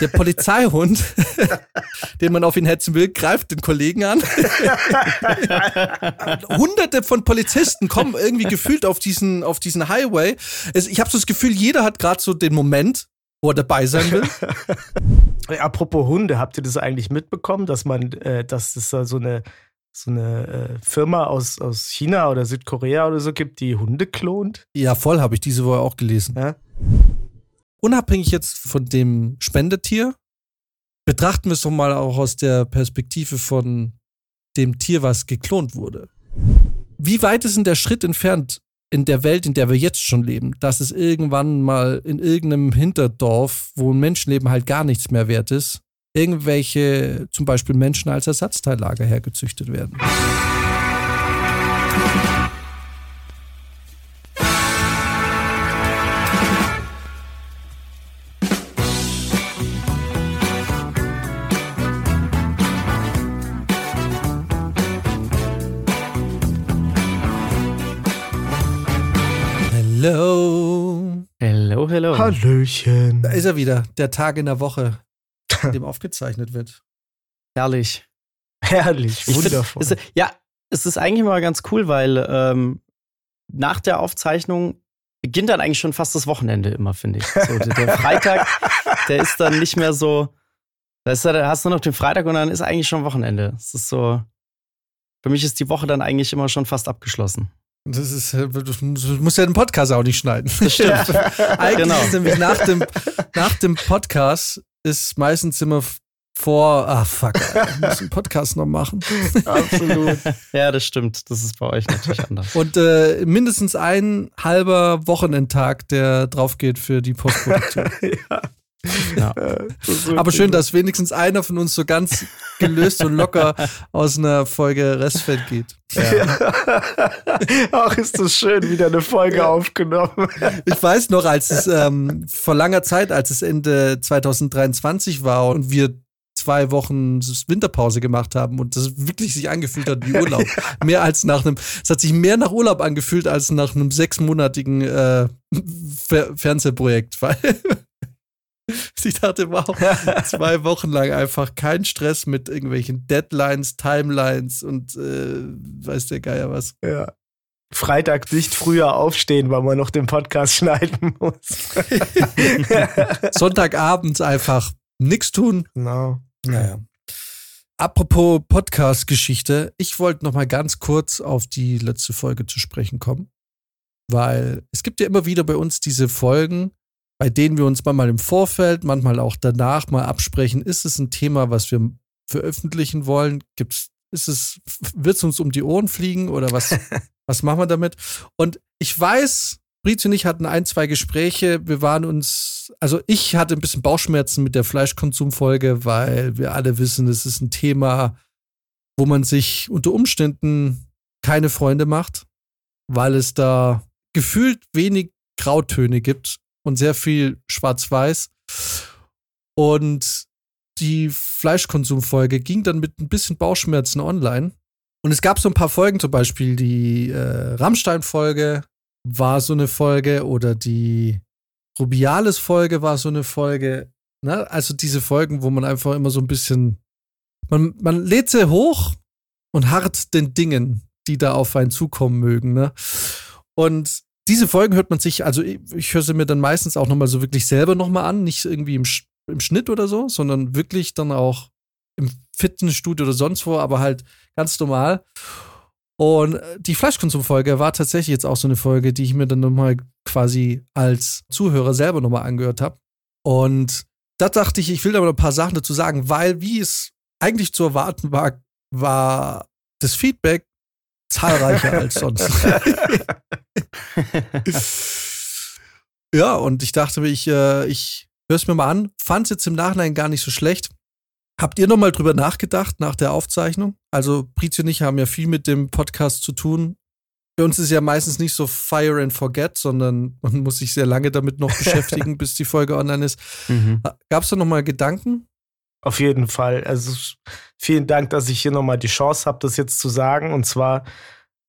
der Polizeihund, den man auf ihn hetzen will, greift den Kollegen an. Hunderte von Polizisten kommen irgendwie gefühlt auf diesen, auf diesen Highway. Es, ich habe so das Gefühl, jeder hat gerade so den Moment, wo er dabei sein will. Apropos Hunde, habt ihr das eigentlich mitbekommen, dass man, äh, dass es da so eine so eine äh, Firma aus, aus China oder Südkorea oder so gibt, die Hunde klont? Ja, voll, habe ich diese Woche auch gelesen. Ja? Unabhängig jetzt von dem Spendetier, betrachten wir es doch mal auch aus der Perspektive von dem Tier, was geklont wurde. Wie weit ist denn der Schritt entfernt in der Welt, in der wir jetzt schon leben, dass es irgendwann mal in irgendeinem Hinterdorf, wo ein Menschenleben halt gar nichts mehr wert ist, irgendwelche zum Beispiel Menschen als Ersatzteillager hergezüchtet werden. Hallöchen. Da ist er wieder, der Tag in der Woche in dem aufgezeichnet wird. Herrlich. Herrlich, wundervoll. Find, ist, ja, es ist eigentlich mal ganz cool, weil ähm, nach der Aufzeichnung beginnt dann eigentlich schon fast das Wochenende immer, finde ich. So, der Freitag, der ist dann nicht mehr so. Da, ist, da hast du noch den Freitag und dann ist eigentlich schon Wochenende. Es ist so. Für mich ist die Woche dann eigentlich immer schon fast abgeschlossen. Das ist, äh, du musst ja den Podcast auch nicht schneiden. Das stimmt. Eigentlich genau. ist nämlich nach dem, nach dem Podcast ist meistens immer vor, ah fuck, ich muss einen Podcast noch machen. Absolut. ja, das stimmt. Das ist bei euch natürlich anders. Und äh, mindestens ein halber Wochenendtag, der drauf geht für die Postproduktion. ja. Ja. Aber schön, dass wenigstens einer von uns so ganz gelöst und locker aus einer Folge Restfeld geht. Ja. Ach, ist das schön, wieder eine Folge ja. aufgenommen. Ich weiß noch, als es ähm, vor langer Zeit, als es Ende 2023 war und wir zwei Wochen Winterpause gemacht haben und das wirklich sich angefühlt hat wie Urlaub. mehr als nach einem, es hat sich mehr nach Urlaub angefühlt als nach einem sechsmonatigen äh, Fernsehprojekt, weil Ich dachte, wow, zwei Wochen lang einfach kein Stress mit irgendwelchen Deadlines, Timelines und äh, weiß der Geier was. Ja. Freitag nicht früher aufstehen, weil man noch den Podcast schneiden muss. Sonntagabends einfach nichts tun. Genau. Naja. Apropos Podcast-Geschichte, ich wollte noch mal ganz kurz auf die letzte Folge zu sprechen kommen, weil es gibt ja immer wieder bei uns diese Folgen, bei denen wir uns manchmal im Vorfeld, manchmal auch danach mal absprechen, ist es ein Thema, was wir veröffentlichen wollen? Gibt's, ist es, wird es uns um die Ohren fliegen oder was, was machen wir damit? Und ich weiß, Britz und ich hatten ein, zwei Gespräche. Wir waren uns, also ich hatte ein bisschen Bauchschmerzen mit der Fleischkonsumfolge, weil wir alle wissen, es ist ein Thema, wo man sich unter Umständen keine Freunde macht, weil es da gefühlt wenig Grautöne gibt und sehr viel Schwarz-Weiß. Und die Fleischkonsumfolge ging dann mit ein bisschen Bauchschmerzen online. Und es gab so ein paar Folgen, zum Beispiel die äh, Rammstein-Folge war so eine Folge oder die Rubiales-Folge war so eine Folge. Ne? Also diese Folgen, wo man einfach immer so ein bisschen, man, man lädt sie hoch und harrt den Dingen, die da auf einen zukommen mögen. Ne? Und diese Folgen hört man sich, also ich, höre sie mir dann meistens auch nochmal so wirklich selber nochmal an, nicht irgendwie im, im Schnitt oder so, sondern wirklich dann auch im Fitnessstudio oder sonst wo, aber halt ganz normal. Und äh, die Fleischkonsumfolge war tatsächlich jetzt auch so eine Folge, die ich mir dann nochmal quasi als Zuhörer selber nochmal angehört habe. Und da dachte ich, ich will da mal ein paar Sachen dazu sagen, weil wie es eigentlich zu erwarten war, war das Feedback zahlreicher als sonst. ja, und ich dachte mir, ich, äh, ich höre es mir mal an. Fand es jetzt im Nachhinein gar nicht so schlecht. Habt ihr nochmal drüber nachgedacht nach der Aufzeichnung? Also, Pritz und ich haben ja viel mit dem Podcast zu tun. Bei uns ist ja meistens nicht so Fire and Forget, sondern man muss sich sehr lange damit noch beschäftigen, bis die Folge online ist. Mhm. Gab es da nochmal Gedanken? Auf jeden Fall. Also vielen Dank, dass ich hier nochmal die Chance habe, das jetzt zu sagen. Und zwar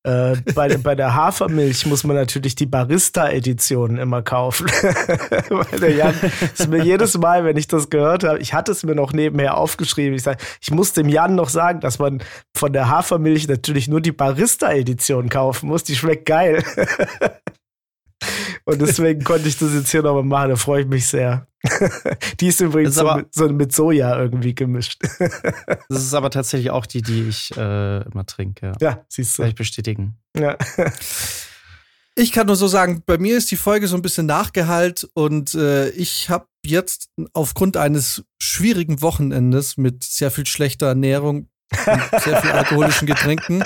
Äh, bei, bei der Hafermilch muss man natürlich die Barista-Edition immer kaufen. Weil der Jan ist mir jedes Mal, wenn ich das gehört habe, ich hatte es mir noch nebenher aufgeschrieben. Ich sage, ich muss dem Jan noch sagen, dass man von der Hafermilch natürlich nur die Barista-Edition kaufen muss. Die schmeckt geil. Und deswegen konnte ich das jetzt hier nochmal machen. Da freue ich mich sehr. die ist übrigens ist so, mit, so, mit, Soja irgendwie gemischt. das ist aber tatsächlich auch die, die ich äh, immer trinke. Ja, siehst du. Kann ich bestätigen. Ja. Ich kann nur so sagen, bei mir ist die Folge so ein bisschen nachgehalt und äh, ich habe jetzt aufgrund eines schwierigen Wochenendes mit sehr viel schlechter Ernährung und sehr viel alkoholischen Getränken,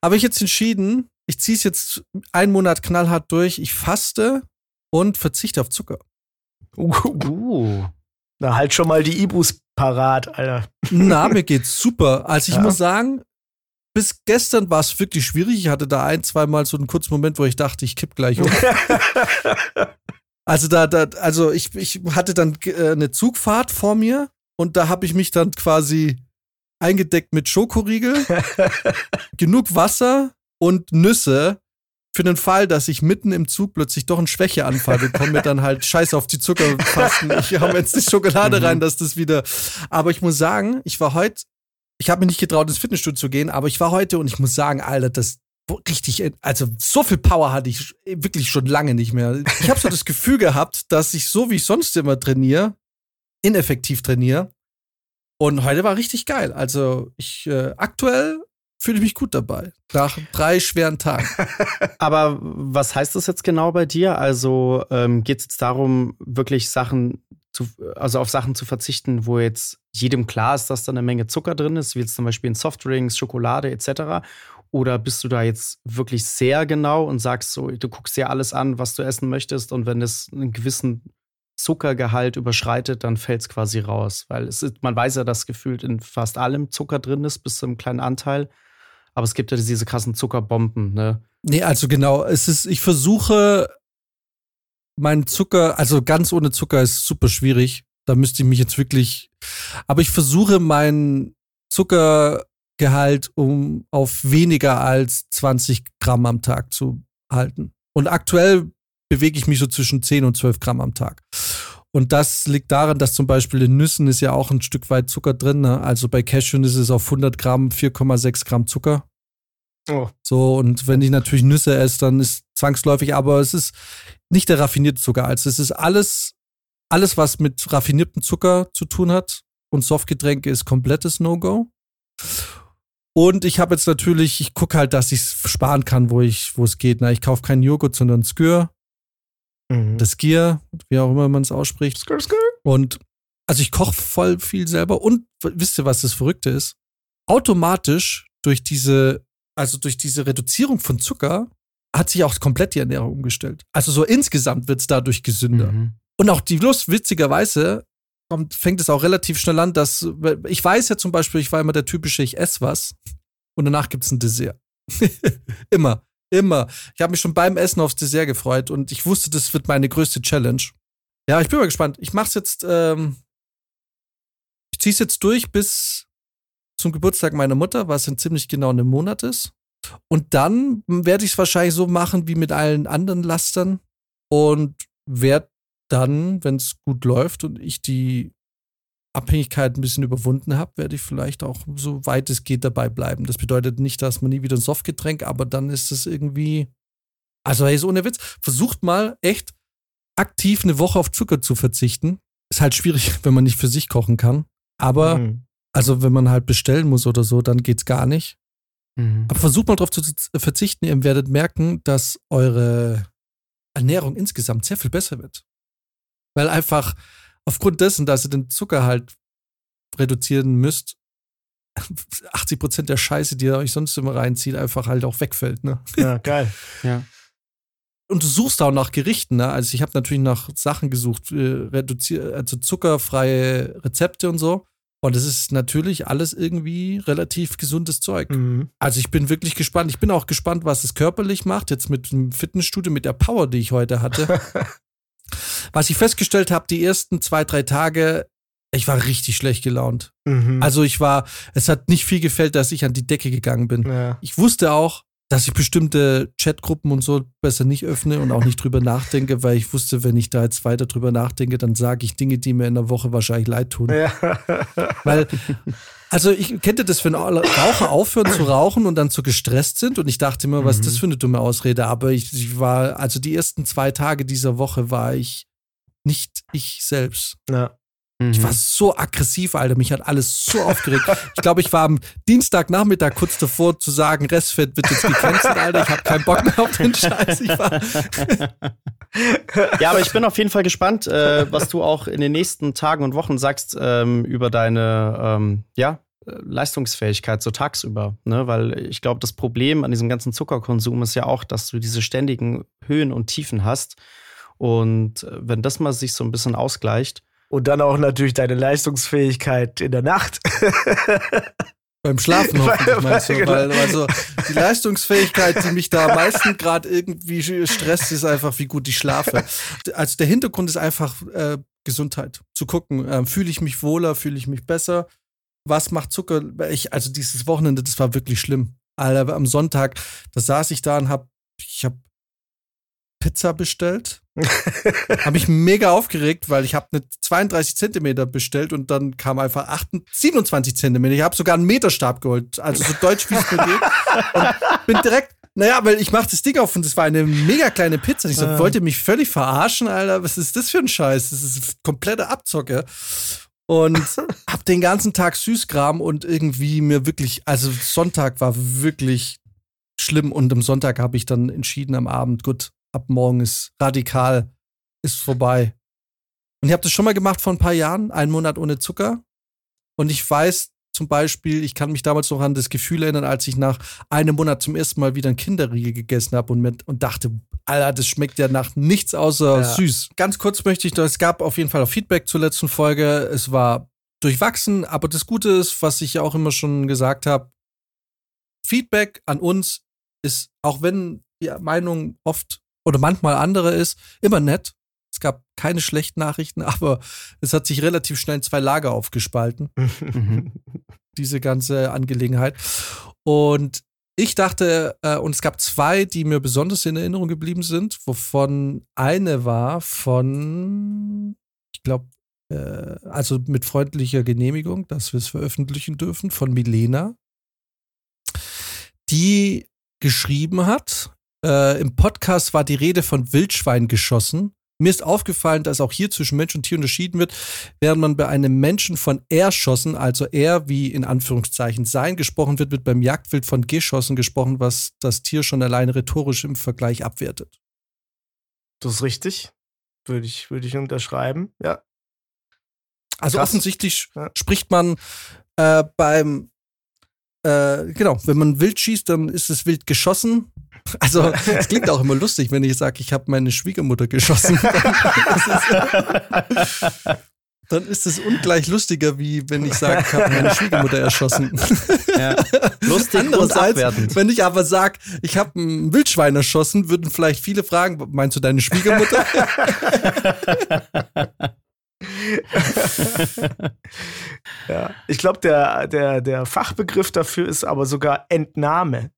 habe ich jetzt entschieden, ich ziehe es jetzt einen Monat knallhart durch. Ich faste und verzichte auf Zucker. Uh, uh. Na, halt schon mal die Ibus parat, Alter. Na, mir geht's super. Also ich ja. muss sagen, bis gestern war es wirklich schwierig. Ich hatte da ein, zweimal so einen kurzen Moment, wo ich dachte, ich kipp gleich um. also da, da, also ich, ich hatte dann äh, eine Zugfahrt vor mir und da habe ich mich dann quasi eingedeckt mit Schokoriegel, genug Wasser, und Nüsse für den Fall, dass ich mitten im Zug plötzlich doch einen Schwächeanfall bekomme, mir dann halt Scheiß auf die Zuckerfasten. Ich hau jetzt die Schokolade rein, mhm. dass das wieder. Aber ich muss sagen, ich war heute, ich habe mir nicht getraut, ins Fitnessstudio zu gehen, aber ich war heute und ich muss sagen, Alter, das richtig, also so viel Power hatte ich wirklich schon lange nicht mehr. Ich habe so das Gefühl gehabt, dass ich so wie ich sonst immer trainiere, ineffektiv trainiere. Und heute war richtig geil. Also ich äh, aktuell fühle ich mich gut dabei. Nach drei schweren Tagen. Aber was heißt das jetzt genau bei dir? Also ähm, geht es jetzt darum, wirklich Sachen zu, also auf Sachen zu verzichten, wo jetzt jedem klar ist, dass da eine Menge Zucker drin ist, wie jetzt zum Beispiel in Softdrinks, Schokolade etc. Oder bist du da jetzt wirklich sehr genau und sagst so, du guckst dir alles an, was du essen möchtest und wenn es einen gewissen Zuckergehalt überschreitet, dann fällt es quasi raus. Weil es ist, man weiß ja, dass gefühlt in fast allem Zucker drin ist, bis zu einem kleinen Anteil. Aber es gibt ja diese krassen Zuckerbomben, ne? Nee, also genau, es ist, ich versuche meinen Zucker, also ganz ohne Zucker ist super schwierig. Da müsste ich mich jetzt wirklich, aber ich versuche meinen Zuckergehalt um auf weniger als 20 Gramm am Tag zu halten. Und aktuell bewege ich mich so zwischen 10 und 12 Gramm am Tag. Und das liegt daran, dass zum Beispiel in Nüssen ist ja auch ein Stück weit Zucker drin. Ne? Also bei Cashew ist es auf 100 Gramm 4,6 Gramm Zucker. Oh. So, und wenn ich natürlich Nüsse esse, dann ist zwangsläufig, aber es ist nicht der raffinierte Zucker. Also es ist alles, alles, was mit raffiniertem Zucker zu tun hat. Und Softgetränke ist komplettes No-Go. Und ich habe jetzt natürlich, ich gucke halt, dass ich es sparen kann, wo ich, wo es geht. Na, ich kaufe keinen Joghurt, sondern Skür. Mhm. Das Gier, wie auch immer man es ausspricht. Skr, skr. Und also ich koche voll viel selber. Und wisst ihr, was das Verrückte ist? Automatisch durch diese, also durch diese Reduzierung von Zucker hat sich auch komplett die Ernährung umgestellt. Also so insgesamt wird es dadurch gesünder. Mhm. Und auch die Lust, witzigerweise, kommt, fängt es auch relativ schnell an, dass ich weiß ja zum Beispiel, ich war immer der typische, ich esse was und danach gibt es ein Dessert. immer. Immer. Ich habe mich schon beim Essen aufs Dessert gefreut und ich wusste, das wird meine größte Challenge. Ja, ich bin mal gespannt. Ich mach's jetzt, ähm, ich zieh's jetzt durch bis zum Geburtstag meiner Mutter, was in ziemlich genau einem Monat ist. Und dann werde ich es wahrscheinlich so machen wie mit allen anderen Lastern und werde dann, wenn es gut läuft und ich die Abhängigkeit ein bisschen überwunden habe, werde ich vielleicht auch so weit es geht dabei bleiben. Das bedeutet nicht, dass man nie wieder ein Softgetränk, aber dann ist es irgendwie, also hey, ist ohne Witz, versucht mal echt aktiv eine Woche auf Zucker zu verzichten. Ist halt schwierig, wenn man nicht für sich kochen kann. Aber, mhm. also wenn man halt bestellen muss oder so, dann geht's gar nicht. Mhm. Aber versucht mal darauf zu verzichten, ihr werdet merken, dass eure Ernährung insgesamt sehr viel besser wird. Weil einfach, aufgrund dessen, dass ihr den Zucker halt reduzieren müsst, 80 Prozent der Scheiße, die ihr euch sonst immer reinzieht, einfach halt auch wegfällt. Ne? Ja, geil. ja. Und du suchst auch nach Gerichten. Ne? Also ich habe natürlich nach Sachen gesucht, äh, also zuckerfreie Rezepte und so. Und es ist natürlich alles irgendwie relativ gesundes Zeug. Mhm. Also ich bin wirklich gespannt. Ich bin auch gespannt, was es körperlich macht. Jetzt mit dem Fitnessstudio, mit der Power, die ich heute hatte. Was ich festgestellt habe, die ersten zwei, drei Tage, ich war richtig schlecht gelaunt. Mhm. Also ich war, es hat nicht viel gefällt, dass ich an die Decke gegangen bin. Ja. Ich wusste auch, dass ich bestimmte Chatgruppen und so besser nicht öffne und auch nicht drüber nachdenke, weil ich wusste, wenn ich da jetzt weiter drüber nachdenke, dann sage ich Dinge, die mir in der Woche wahrscheinlich leid tun. Ja. Weil, also ich kenne das, wenn Raucher aufhören zu rauchen und dann zu gestresst sind und ich dachte immer, was ist das mhm. für eine dumme Ausrede, aber ich, ich war, also die ersten zwei Tage dieser Woche war ich nicht ich selbst. Ja. Ich war mhm. so aggressiv, Alter. Mich hat alles so aufgeregt. Ich glaube, ich war am Dienstagnachmittag kurz davor zu sagen, Restfett wird jetzt gecancelt, Alter. Ich habe keinen Bock mehr auf den Scheiß. ja, aber ich bin auf jeden Fall gespannt, äh, was du auch in den nächsten Tagen und Wochen sagst ähm, über deine, ähm, ja, Leistungsfähigkeit so tagsüber, ne? Weil ich glaube, das Problem an diesem ganzen Zuckerkonsum ist ja auch, dass du diese ständigen Höhen und Tiefen hast. Und äh, wenn das mal sich so ein bisschen ausgleicht, und dann auch natürlich deine Leistungsfähigkeit in der Nacht. Beim Schlafen hoffentlich meinst du, genau. weil also die Leistungsfähigkeit, die mich da am meisten gerade irgendwie stresst, ist einfach, wie gut ich schlafe. Also der Hintergrund ist einfach äh, Gesundheit. Zu gucken, äh, fühle ich mich wohler, fühle ich mich besser? Was macht Zucker? Ich, also dieses Wochenende, das war wirklich schlimm. Alter, am Sonntag, da saß ich da und hab, ich habe Pizza bestellt. Habe ich mega aufgeregt, weil ich habe eine 32 Zentimeter bestellt und dann kam einfach 28, 27 Zentimeter. Ich habe sogar einen Meterstab geholt, also so deutsch wie es mir geht. Und bin direkt, naja, weil ich mache das Ding auf und es war eine mega kleine Pizza. Ich so, ah. wollt ihr mich völlig verarschen, Alter? Was ist das für ein Scheiß? Das ist komplette Abzocke. Und hab den ganzen Tag Süßkram und irgendwie mir wirklich, also Sonntag war wirklich schlimm und am Sonntag habe ich dann entschieden am Abend, gut, ab morgen ist radikal, ist vorbei. Und ich habe das schon mal gemacht vor ein paar Jahren, einen Monat ohne Zucker. Und ich weiß zum Beispiel, ich kann mich damals noch an das Gefühl erinnern, als ich nach einem Monat zum ersten Mal wieder ein Kinderriegel gegessen habe und, und dachte, Alter, das schmeckt ja nach nichts außer ja. süß. Ganz kurz möchte ich, noch, es gab auf jeden Fall auch Feedback zur letzten Folge. Es war durchwachsen, aber das Gute ist, was ich ja auch immer schon gesagt habe, Feedback an uns ist, auch wenn die Meinung oft oder manchmal andere ist, immer nett. Es gab keine schlechten Nachrichten, aber es hat sich relativ schnell in zwei Lager aufgespalten. diese ganze Angelegenheit. Und ich dachte, äh, und es gab zwei, die mir besonders in Erinnerung geblieben sind, wovon eine war von, ich glaube, äh, also mit freundlicher Genehmigung, dass wir es veröffentlichen dürfen, von Milena, die geschrieben hat, äh, Im Podcast war die Rede von Wildschwein geschossen. Mir ist aufgefallen, dass auch hier zwischen Mensch und Tier unterschieden wird, während man bei einem Menschen von erschossen, also er wie in Anführungszeichen sein gesprochen wird, wird beim Jagdwild von geschossen gesprochen, was das Tier schon allein rhetorisch im Vergleich abwertet. Das ist richtig. Würde ich, würde ich unterschreiben, ja. Also Krass. offensichtlich ja. spricht man äh, beim, äh, genau, wenn man wild schießt, dann ist es wild geschossen. Also, es klingt auch immer lustig, wenn ich sage, ich habe meine Schwiegermutter geschossen. dann ist es ungleich lustiger, wie wenn ich sage, ich habe meine Schwiegermutter erschossen. Ja. Lustig Andererseits, wenn ich aber sage, ich habe ein Wildschwein erschossen, würden vielleicht viele fragen, meinst du deine Schwiegermutter? ja, ich glaube, der, der, der Fachbegriff dafür ist aber sogar Entnahme.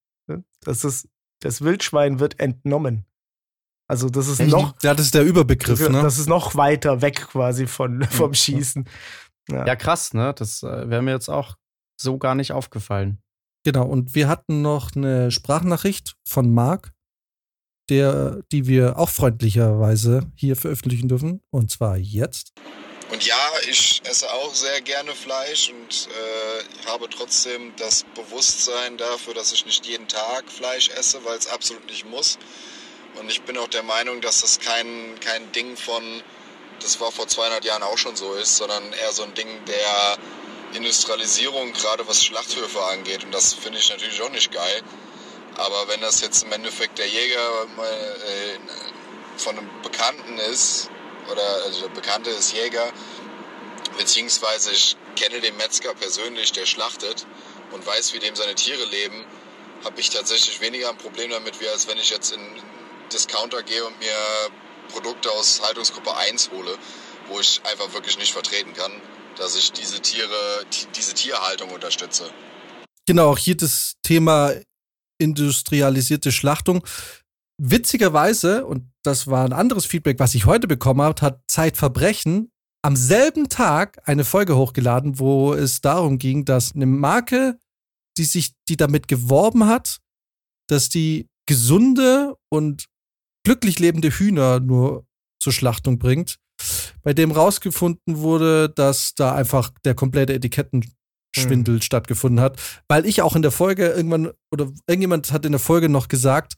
Das ist das Wildschwein wird entnommen. Also das ist Echt? noch. Ja, das ist der Überbegriff, ne? Das ist noch weiter weg quasi von, vom Schießen. Ja. ja, krass, ne? Das äh, wäre mir jetzt auch so gar nicht aufgefallen. Genau, und wir hatten noch eine Sprachnachricht von Marc, der, die wir auch freundlicherweise hier veröffentlichen dürfen. Und zwar jetzt. Und ja, ich esse auch sehr gerne Fleisch und äh, habe trotzdem das Bewusstsein dafür, dass ich nicht jeden Tag Fleisch esse, weil es absolut nicht muss. Und ich bin auch der Meinung, dass das kein, kein Ding von, das war vor 200 Jahren auch schon so ist, sondern eher so ein Ding der Industrialisierung, gerade was Schlachthöfe angeht. Und das finde ich natürlich auch nicht geil. Aber wenn das jetzt im Endeffekt der Jäger äh, von einem Bekannten ist, oder also der Bekannte ist Jäger, beziehungsweise ich kenne den Metzger persönlich, der schlachtet und weiß, wie dem seine Tiere leben, habe ich tatsächlich weniger ein Problem damit, wie als wenn ich jetzt in Discounter gehe und mir Produkte aus Haltungsgruppe 1 hole, wo ich einfach wirklich nicht vertreten kann, dass ich diese Tiere, diese Tierhaltung unterstütze. Genau, auch hier das Thema industrialisierte Schlachtung. Witzigerweise, und das war ein anderes Feedback, was ich heute bekommen habe, hat Zeitverbrechen am selben Tag eine Folge hochgeladen, wo es darum ging, dass eine Marke, die sich, die damit geworben hat, dass die gesunde und glücklich lebende Hühner nur zur Schlachtung bringt, bei dem rausgefunden wurde, dass da einfach der komplette Hm. stattgefunden hat, weil ich auch in der Folge irgendwann oder irgendjemand hat in der Folge noch gesagt,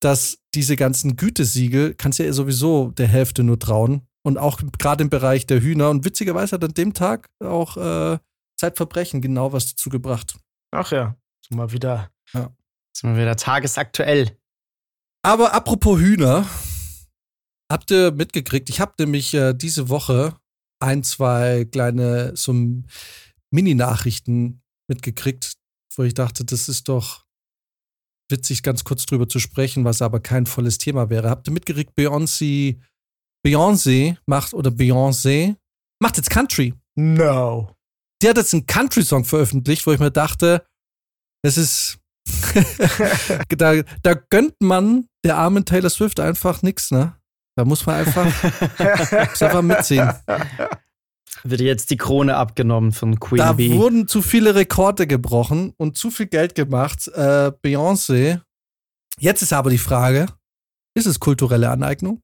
dass diese ganzen Gütesiegel kannst ja sowieso der Hälfte nur trauen und auch gerade im Bereich der Hühner und witzigerweise hat an dem Tag auch äh, Zeitverbrechen genau was dazu gebracht. Ach ja, ist mal wieder. Ja. Sind wir wieder tagesaktuell. Aber apropos Hühner, habt ihr mitgekriegt, ich habe nämlich äh, diese Woche ein, zwei kleine so Mini-Nachrichten mitgekriegt, wo ich dachte, das ist doch witzig, ganz kurz drüber zu sprechen, was aber kein volles Thema wäre. Habt ihr mitgekriegt, Beyoncé, Beyoncé macht oder Beyoncé macht jetzt Country. No. Die hat jetzt einen Country-Song veröffentlicht, wo ich mir dachte, es ist da, da gönnt man der armen Taylor Swift einfach nichts, ne? Da muss man einfach, muss einfach mitziehen. Wird jetzt die Krone abgenommen von Queen da Bee. Da wurden zu viele Rekorde gebrochen und zu viel Geld gemacht. Äh, Beyoncé. Jetzt ist aber die Frage: Ist es kulturelle Aneignung?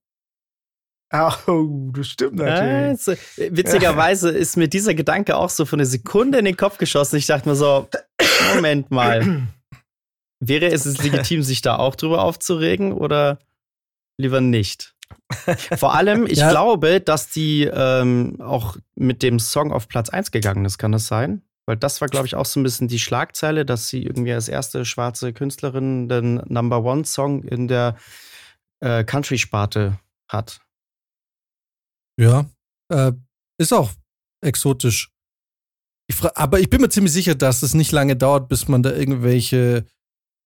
Oh, das stimmt natürlich. Ja, witzigerweise ist mir dieser Gedanke auch so für eine Sekunde in den Kopf geschossen. Ich dachte mir so: Moment mal. Wäre es legitim, sich da auch drüber aufzuregen oder lieber nicht? Vor allem, ich ja. glaube, dass die ähm, auch mit dem Song auf Platz 1 gegangen ist, kann das sein? Weil das war, glaube ich, auch so ein bisschen die Schlagzeile, dass sie irgendwie als erste schwarze Künstlerin den Number One-Song in der äh, Country-Sparte hat. Ja, äh, ist auch exotisch. Ich aber ich bin mir ziemlich sicher, dass es nicht lange dauert, bis man da irgendwelche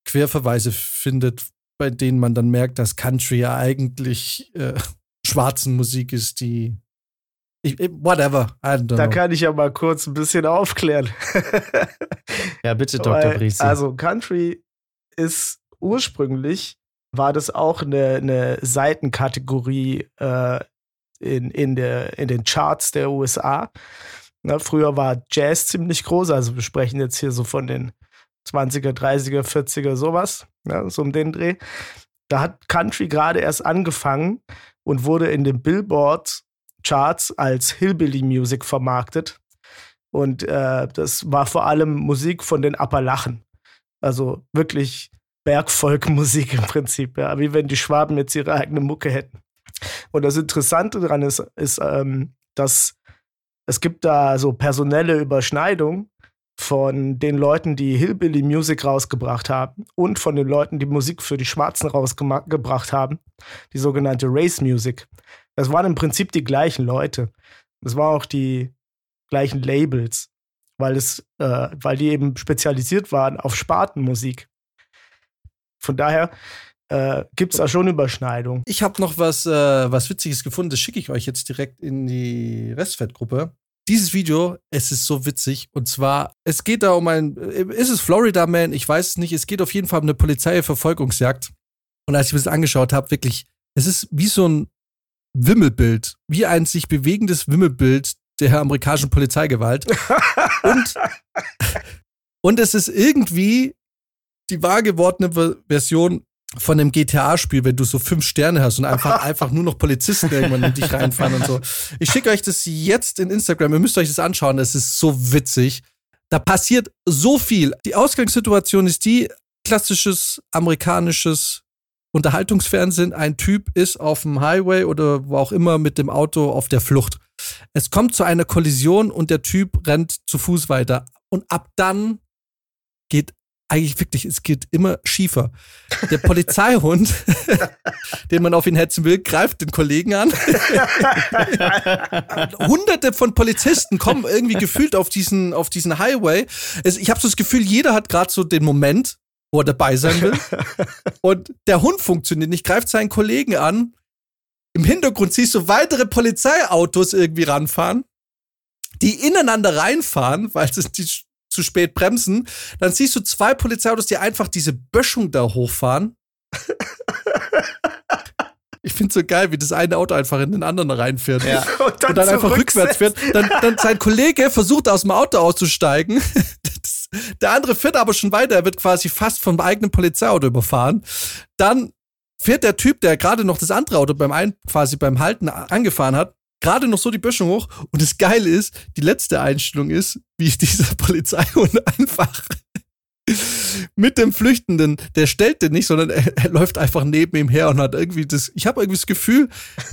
Querverweise findet, bei denen man dann merkt, dass Country ja eigentlich äh, schwarzen Musik ist, die ich, whatever, da know. kann ich ja mal kurz ein bisschen aufklären. ja, bitte, Dr. Brice. Also, Country ist ursprünglich, war das auch eine, eine Seitenkategorie äh, in, in, der, in den Charts der USA. Na, früher war Jazz ziemlich groß, also wir sprechen jetzt hier so von den 20er, 30er, 40er, sowas, ja, so um den Dreh. Da hat Country gerade erst angefangen und wurde in den Billboard-Charts als Hillbilly Music vermarktet. Und äh, das war vor allem Musik von den Appalachen. Also wirklich Bergvolkmusik im Prinzip, ja, wie wenn die Schwaben jetzt ihre eigene Mucke hätten. Und das Interessante daran ist, ist ähm, dass es gibt da so personelle Überschneidungen von den Leuten, die Hillbilly Music rausgebracht haben und von den Leuten, die Musik für die Schwarzen rausgebracht haben, die sogenannte Race Music. Das waren im Prinzip die gleichen Leute. Das waren auch die gleichen Labels, weil es, äh, weil die eben spezialisiert waren auf Spartenmusik. Von daher äh, gibt es da schon Überschneidungen. Ich habe noch was, äh, was Witziges gefunden, das schicke ich euch jetzt direkt in die Restfettgruppe dieses Video, es ist so witzig. Und zwar, es geht da um ein, ist es Florida Man? Ich weiß es nicht. Es geht auf jeden Fall um eine Polizeiverfolgungsjagd. Und als ich mir das angeschaut habe, wirklich, es ist wie so ein Wimmelbild, wie ein sich bewegendes Wimmelbild der amerikanischen Polizeigewalt. und, und es ist irgendwie die wahr gewordene Version von einem GTA-Spiel, wenn du so fünf Sterne hast und einfach, einfach nur noch Polizisten irgendwann in dich reinfahren und so. Ich schicke euch das jetzt in Instagram. Ihr müsst euch das anschauen. Das ist so witzig. Da passiert so viel. Die Ausgangssituation ist die, klassisches amerikanisches Unterhaltungsfernsehen. Ein Typ ist auf dem Highway oder wo auch immer mit dem Auto auf der Flucht. Es kommt zu einer Kollision und der Typ rennt zu Fuß weiter. Und ab dann geht eigentlich wirklich, es geht immer schiefer. Der Polizeihund, den man auf ihn hetzen will, greift den Kollegen an. Hunderte von Polizisten kommen irgendwie gefühlt auf diesen, auf diesen Highway. Es, ich habe so das Gefühl, jeder hat gerade so den Moment, wo er dabei sein will. Und der Hund funktioniert nicht, greift seinen Kollegen an. Im Hintergrund siehst du weitere Polizeiautos irgendwie ranfahren, die ineinander reinfahren, weil es die zu spät bremsen. Dann siehst du zwei Polizeiautos, die einfach diese Böschung da hochfahren. Ich finde so geil, wie das eine Auto einfach in den anderen reinfährt. Ja. Und dann, und dann einfach rückwärts fährt. Dann, dann sein Kollege versucht aus dem Auto auszusteigen. Das, der andere fährt aber schon weiter. Er wird quasi fast vom eigenen Polizeiauto überfahren. Dann fährt der Typ, der gerade noch das andere Auto beim Ein quasi beim Halten angefahren hat, gerade noch so die Böschung hoch. Und das Geile ist, die letzte Einstellung ist, wie dieser Polizeihund einfach mit dem Flüchtenden, der stellt den nicht, sondern er, er, läuft einfach neben ihm her und hat irgendwie das, ich habe irgendwie das Gefühl,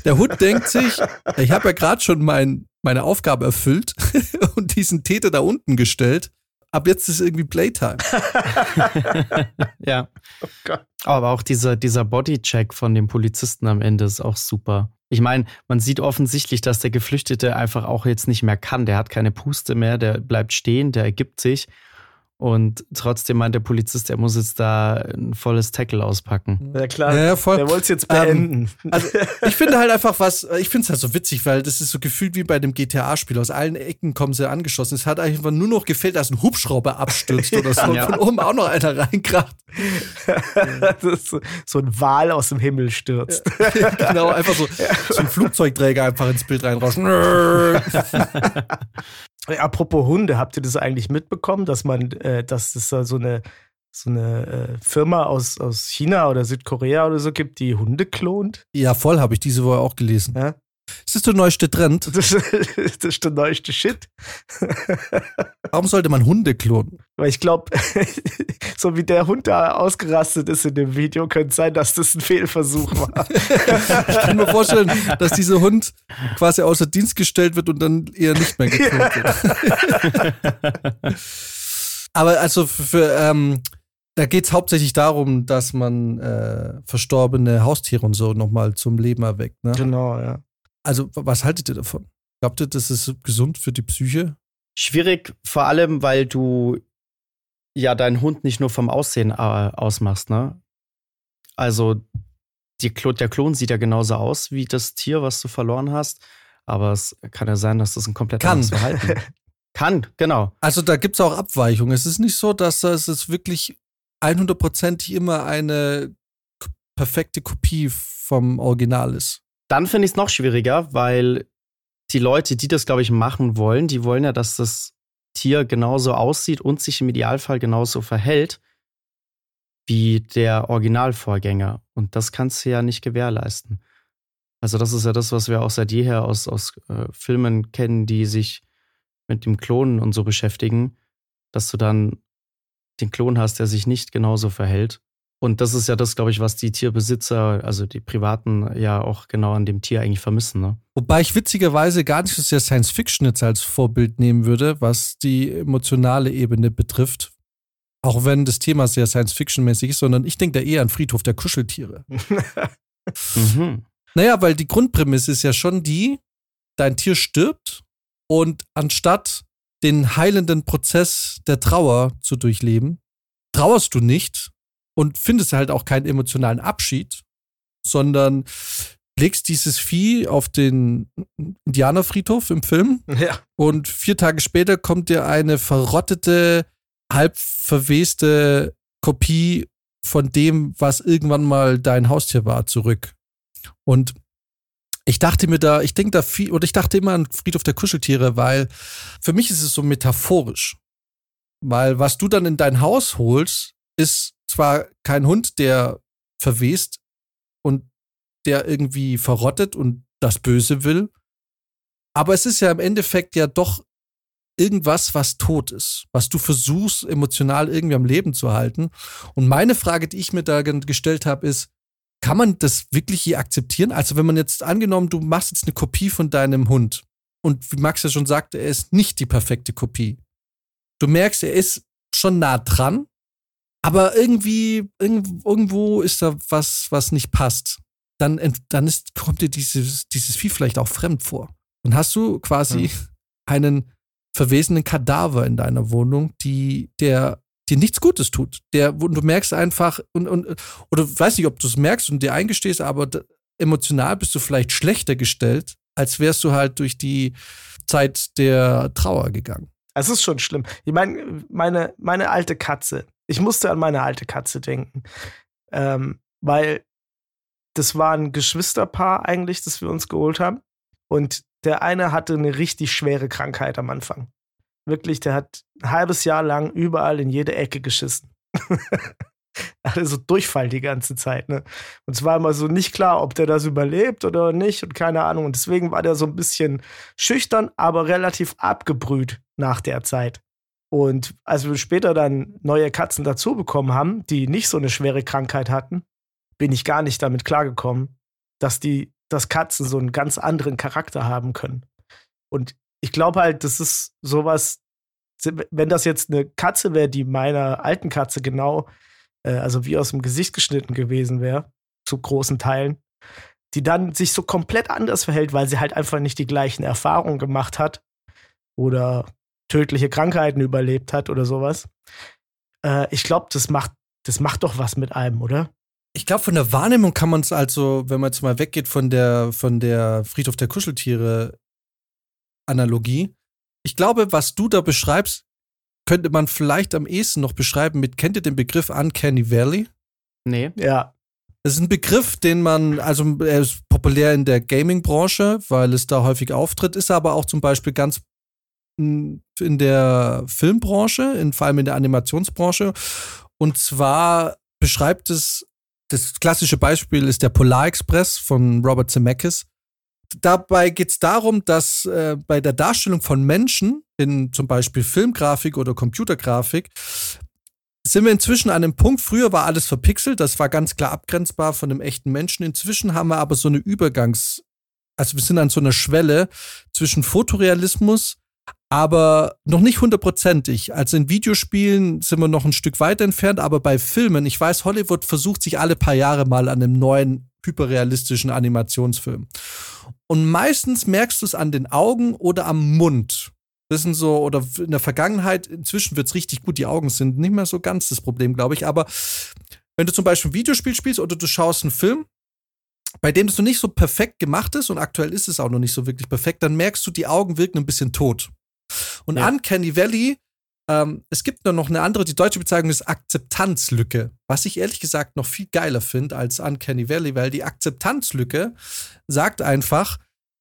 der Hund denkt sich, ich habe ja gerade schon mein, meine Aufgabe erfüllt und diesen Täter da unten gestellt. Ab jetzt ist irgendwie Playtime. ja. Oh Aber auch dieser, dieser Bodycheck von dem Polizisten am Ende ist auch super. Ich meine, man sieht offensichtlich, dass der Geflüchtete einfach auch jetzt nicht mehr kann. Der hat keine Puste mehr, der bleibt stehen, der ergibt sich. Und trotzdem meint der Polizist, er muss jetzt da ein volles Tackle auspacken. Ja, klar. Ja, voll. Der wollte es jetzt beenden. Ähm, also, ich finde halt einfach was, ich finde es halt so witzig, weil das ist so gefühlt wie bei dem GTA-Spiel. Aus allen Ecken kommen sie angeschossen. Es hat einfach nur noch gefehlt, dass ein Hubschrauber abstürzt oder so. ja. Und von oben auch noch einer reinkracht. so, so ein Wal aus dem Himmel stürzt. Ja, genau, einfach so, so ein Flugzeugträger einfach ins Bild reinrauschen. Apropos Hunde, habt ihr das eigentlich mitbekommen, dass man, äh, dass es da so eine so eine äh, Firma aus, aus China oder Südkorea oder so gibt, die Hunde klont? Ja, voll, habe ich diese Woche auch gelesen. Ja? Ist das der neueste Trend? Das, das ist der neueste Shit. Warum sollte man Hunde klonen? Weil ich glaube, so wie der Hund da ausgerastet ist in dem Video, könnte es sein, dass das ein Fehlversuch war. ich kann mir vorstellen, dass dieser Hund quasi außer Dienst gestellt wird und dann eher nicht mehr geklont wird. Aber also für ähm, da geht es hauptsächlich darum, dass man äh, verstorbene Haustiere und so nochmal zum Leben erweckt. Ne? Genau, ja. Also, was haltet ihr davon? Glaubt ihr, das ist gesund für die Psyche? Schwierig, vor allem, weil du ja deinen Hund nicht nur vom Aussehen äh, ausmachst, ne? Also, die, der Klon sieht ja genauso aus wie das Tier, was du verloren hast. Aber es kann ja sein, dass das ein komplett kann. anderes Verhalten Kann, genau. Also da gibt es auch Abweichungen. Es ist nicht so, dass es wirklich 100%ig immer eine perfekte Kopie vom Original ist. Dann finde ich es noch schwieriger, weil die Leute, die das, glaube ich, machen wollen, die wollen ja, dass das Tier genauso aussieht und sich im Idealfall genauso verhält wie der Originalvorgänger. Und das kannst du ja nicht gewährleisten. Also, das ist ja das, was wir auch seit jeher aus, aus äh, Filmen kennen, die sich mit dem Klonen und so beschäftigen, dass du dann den Klon hast, der sich nicht genauso verhält. Und das ist ja das, glaube ich, was die Tierbesitzer, also die Privaten, ja auch genau an dem Tier eigentlich vermissen. Ne? Wobei ich witzigerweise gar nicht so sehr Science Fiction jetzt als Vorbild nehmen würde, was die emotionale Ebene betrifft. Auch wenn das Thema sehr Science Fiction-mäßig ist, sondern ich denke da eher an Friedhof der Kuscheltiere. mhm. Naja, weil die Grundprämisse ist ja schon die, dein Tier stirbt und anstatt den heilenden Prozess der Trauer zu durchleben, trauerst du nicht, und findest halt auch keinen emotionalen Abschied, sondern legst dieses Vieh auf den Indianerfriedhof im Film. Ja. Und vier Tage später kommt dir eine verrottete, halb verweste Kopie von dem, was irgendwann mal dein Haustier war, zurück. Und ich dachte mir da, ich denke da viel, oder ich dachte immer an Friedhof der Kuscheltiere, weil für mich ist es so metaphorisch. Weil was du dann in dein Haus holst, ist zwar kein Hund, der verwest und der irgendwie verrottet und das Böse will, aber es ist ja im Endeffekt ja doch irgendwas, was tot ist, was du versuchst, emotional irgendwie am Leben zu halten. Und meine Frage, die ich mir da gestellt habe, ist, kann man das wirklich hier akzeptieren? Also, wenn man jetzt angenommen, du machst jetzt eine Kopie von deinem Hund und wie Max ja schon sagte, er ist nicht die perfekte Kopie. Du merkst, er ist schon nah dran, aber irgendwie, irgendwo ist da was, was nicht passt. Dann, dann ist, kommt dir dieses, dieses Vieh vielleicht auch fremd vor. Dann hast du quasi hm. einen verwesenen Kadaver in deiner Wohnung, die, der dir nichts Gutes tut. Der, wo du merkst einfach, und, und, oder weiß nicht, ob du es merkst und dir eingestehst, aber emotional bist du vielleicht schlechter gestellt, als wärst du halt durch die Zeit der Trauer gegangen. Es ist schon schlimm. Ich meine, meine, meine alte Katze, ich musste an meine alte Katze denken. Ähm, weil das war ein Geschwisterpaar eigentlich, das wir uns geholt haben. Und der eine hatte eine richtig schwere Krankheit am Anfang. Wirklich, der hat ein halbes Jahr lang überall in jede Ecke geschissen. also Durchfall die ganze Zeit. Ne? Und es war immer so nicht klar, ob der das überlebt oder nicht und keine Ahnung. Und deswegen war der so ein bisschen schüchtern, aber relativ abgebrüht nach der Zeit. Und als wir später dann neue Katzen dazu bekommen haben, die nicht so eine schwere Krankheit hatten, bin ich gar nicht damit klargekommen, dass die, dass Katzen so einen ganz anderen Charakter haben können. Und ich glaube halt, das ist sowas, wenn das jetzt eine Katze wäre, die meiner alten Katze genau, äh, also wie aus dem Gesicht geschnitten gewesen wäre, zu großen Teilen, die dann sich so komplett anders verhält, weil sie halt einfach nicht die gleichen Erfahrungen gemacht hat oder tödliche Krankheiten überlebt hat oder sowas. Äh, ich glaube, das macht, das macht doch was mit einem, oder? Ich glaube, von der Wahrnehmung kann man es also, wenn man jetzt mal weggeht von der, von der Friedhof der Kuscheltiere Analogie. Ich glaube, was du da beschreibst, könnte man vielleicht am ehesten noch beschreiben mit, kennt ihr den Begriff Uncanny Valley? Nee. Ja. Das ist ein Begriff, den man, also er ist populär in der Gaming-Branche, weil es da häufig auftritt, ist aber auch zum Beispiel ganz in der Filmbranche, in, vor allem in der Animationsbranche. Und zwar beschreibt es, das klassische Beispiel ist der Polar Express von Robert Zemeckis. Dabei geht es darum, dass äh, bei der Darstellung von Menschen in zum Beispiel Filmgrafik oder Computergrafik sind wir inzwischen an einem Punkt, früher war alles verpixelt, das war ganz klar abgrenzbar von einem echten Menschen. Inzwischen haben wir aber so eine Übergangs-, also wir sind an so einer Schwelle zwischen Fotorealismus, aber noch nicht hundertprozentig. Also in Videospielen sind wir noch ein Stück weiter entfernt, aber bei Filmen, ich weiß, Hollywood versucht sich alle paar Jahre mal an einem neuen hyperrealistischen Animationsfilm. Und meistens merkst du es an den Augen oder am Mund. Das sind so, oder in der Vergangenheit, inzwischen wird es richtig gut, die Augen sind nicht mehr so ganz das Problem, glaube ich. Aber wenn du zum Beispiel ein Videospiel spielst oder du schaust einen Film, bei dem das noch nicht so perfekt gemacht ist und aktuell ist es auch noch nicht so wirklich perfekt, dann merkst du, die Augen wirken ein bisschen tot. Und ja. Uncanny Valley, ähm, es gibt noch eine andere, die deutsche Bezeichnung ist Akzeptanzlücke, was ich ehrlich gesagt noch viel geiler finde als Uncanny Valley, weil die Akzeptanzlücke sagt einfach,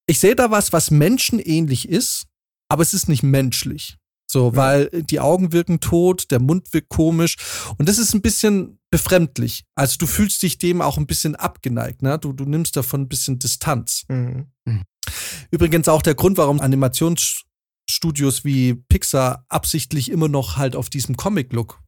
ich sehe da was, was menschenähnlich ist, aber es ist nicht menschlich. So, ja. weil die Augen wirken tot, der Mund wirkt komisch und das ist ein bisschen befremdlich. Also du fühlst dich dem auch ein bisschen abgeneigt, ne? Du, du nimmst davon ein bisschen Distanz. Mhm. mhm. Übrigens auch der Grund, warum Animations Studios wie Pixar absichtlich immer noch halt auf diesen Comic-Look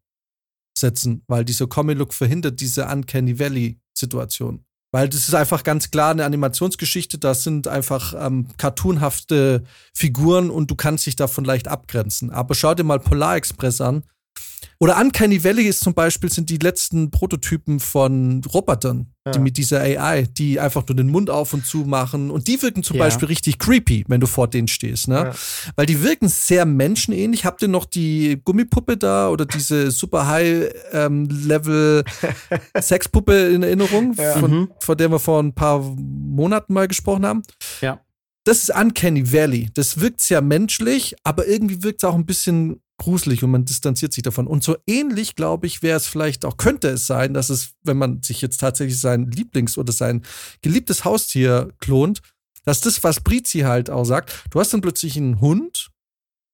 setzen, weil dieser Comic-Look verhindert diese Uncanny Valley-Situation. Weil das ist einfach ganz klar eine Animationsgeschichte, das sind einfach ähm, cartoonhafte Figuren und du kannst dich davon leicht abgrenzen. Aber schau dir mal Polar Express an. Oder Uncanny Valley ist zum Beispiel, sind die letzten Prototypen von Robotern, ja. die mit dieser AI, die einfach nur den Mund auf und zu machen. Und die wirken zum ja. Beispiel richtig creepy, wenn du vor denen stehst, ne? Ja. Weil die wirken sehr menschenähnlich. Habt ihr noch die Gummipuppe da oder diese super High-Level ähm, Sexpuppe in Erinnerung, von, mhm. von der wir vor ein paar Monaten mal gesprochen haben? Ja das ist Uncanny Valley. Das wirkt sehr menschlich, aber irgendwie wirkt es auch ein bisschen gruselig und man distanziert sich davon. Und so ähnlich, glaube ich, wäre es vielleicht auch, könnte es sein, dass es, wenn man sich jetzt tatsächlich sein Lieblings- oder sein geliebtes Haustier klont, dass das, was Brizi halt auch sagt, du hast dann plötzlich einen Hund,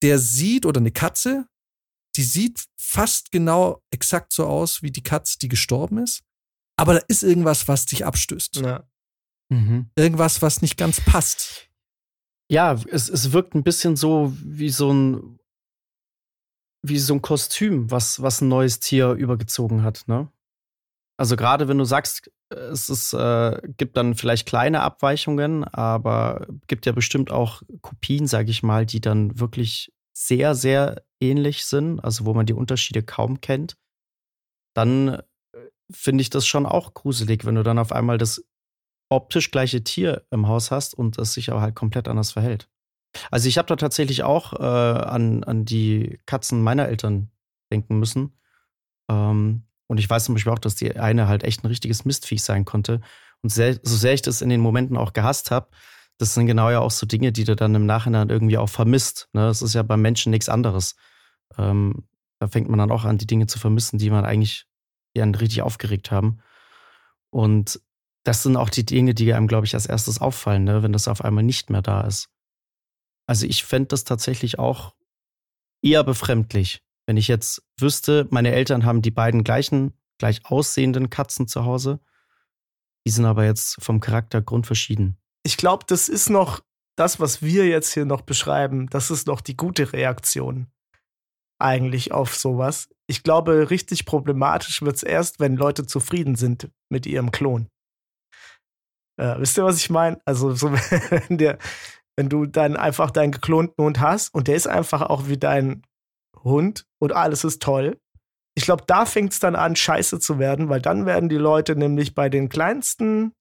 der sieht, oder eine Katze, die sieht fast genau exakt so aus wie die Katze, die gestorben ist. Aber da ist irgendwas, was dich abstößt. Ja. Mhm. Irgendwas, was nicht ganz passt. Ja, es, es wirkt ein bisschen so wie so ein wie so ein Kostüm, was, was ein neues Tier übergezogen hat, ne? Also gerade wenn du sagst, es ist, äh, gibt dann vielleicht kleine Abweichungen, aber gibt ja bestimmt auch Kopien, sage ich mal, die dann wirklich sehr, sehr ähnlich sind, also wo man die Unterschiede kaum kennt, dann äh, finde ich das schon auch gruselig, wenn du dann auf einmal das optisch gleiche Tier im Haus hast und es sich aber halt komplett anders verhält. Also ich habe da tatsächlich auch äh, an, an die Katzen meiner Eltern denken müssen. Ähm, und ich weiß zum Beispiel auch, dass die eine halt echt ein richtiges Mistviech sein konnte. Und sehr, so sehr ich das in den Momenten auch gehasst habe, das sind genau ja auch so Dinge, die du dann im Nachhinein irgendwie auch vermisst. Ne? Das ist ja beim Menschen nichts anderes. Ähm, da fängt man dann auch an, die Dinge zu vermissen, die man eigentlich ja richtig aufgeregt haben. Und das sind auch die Dinge, die einem, glaube ich, als erstes auffallen, ne? wenn das auf einmal nicht mehr da ist. Also ich fände das tatsächlich auch eher befremdlich, wenn ich jetzt wüsste, meine Eltern haben die beiden gleichen, gleich aussehenden Katzen zu Hause. Die sind aber jetzt vom Charakter grundverschieden. Ich glaube, das ist noch das, was wir jetzt hier noch beschreiben, das ist noch die gute Reaktion eigentlich auf sowas. Ich glaube, richtig problematisch wird es erst, wenn Leute zufrieden sind mit ihrem Klon. Äh, wisst ihr, was ich meine? Also, so, wenn, der, wenn du dann einfach deinen geklonten Hund hast und der ist einfach auch wie dein Hund und alles ist toll. Ich glaube, da fängt es dann an, scheiße zu werden, weil dann werden die Leute nämlich bei den kleinsten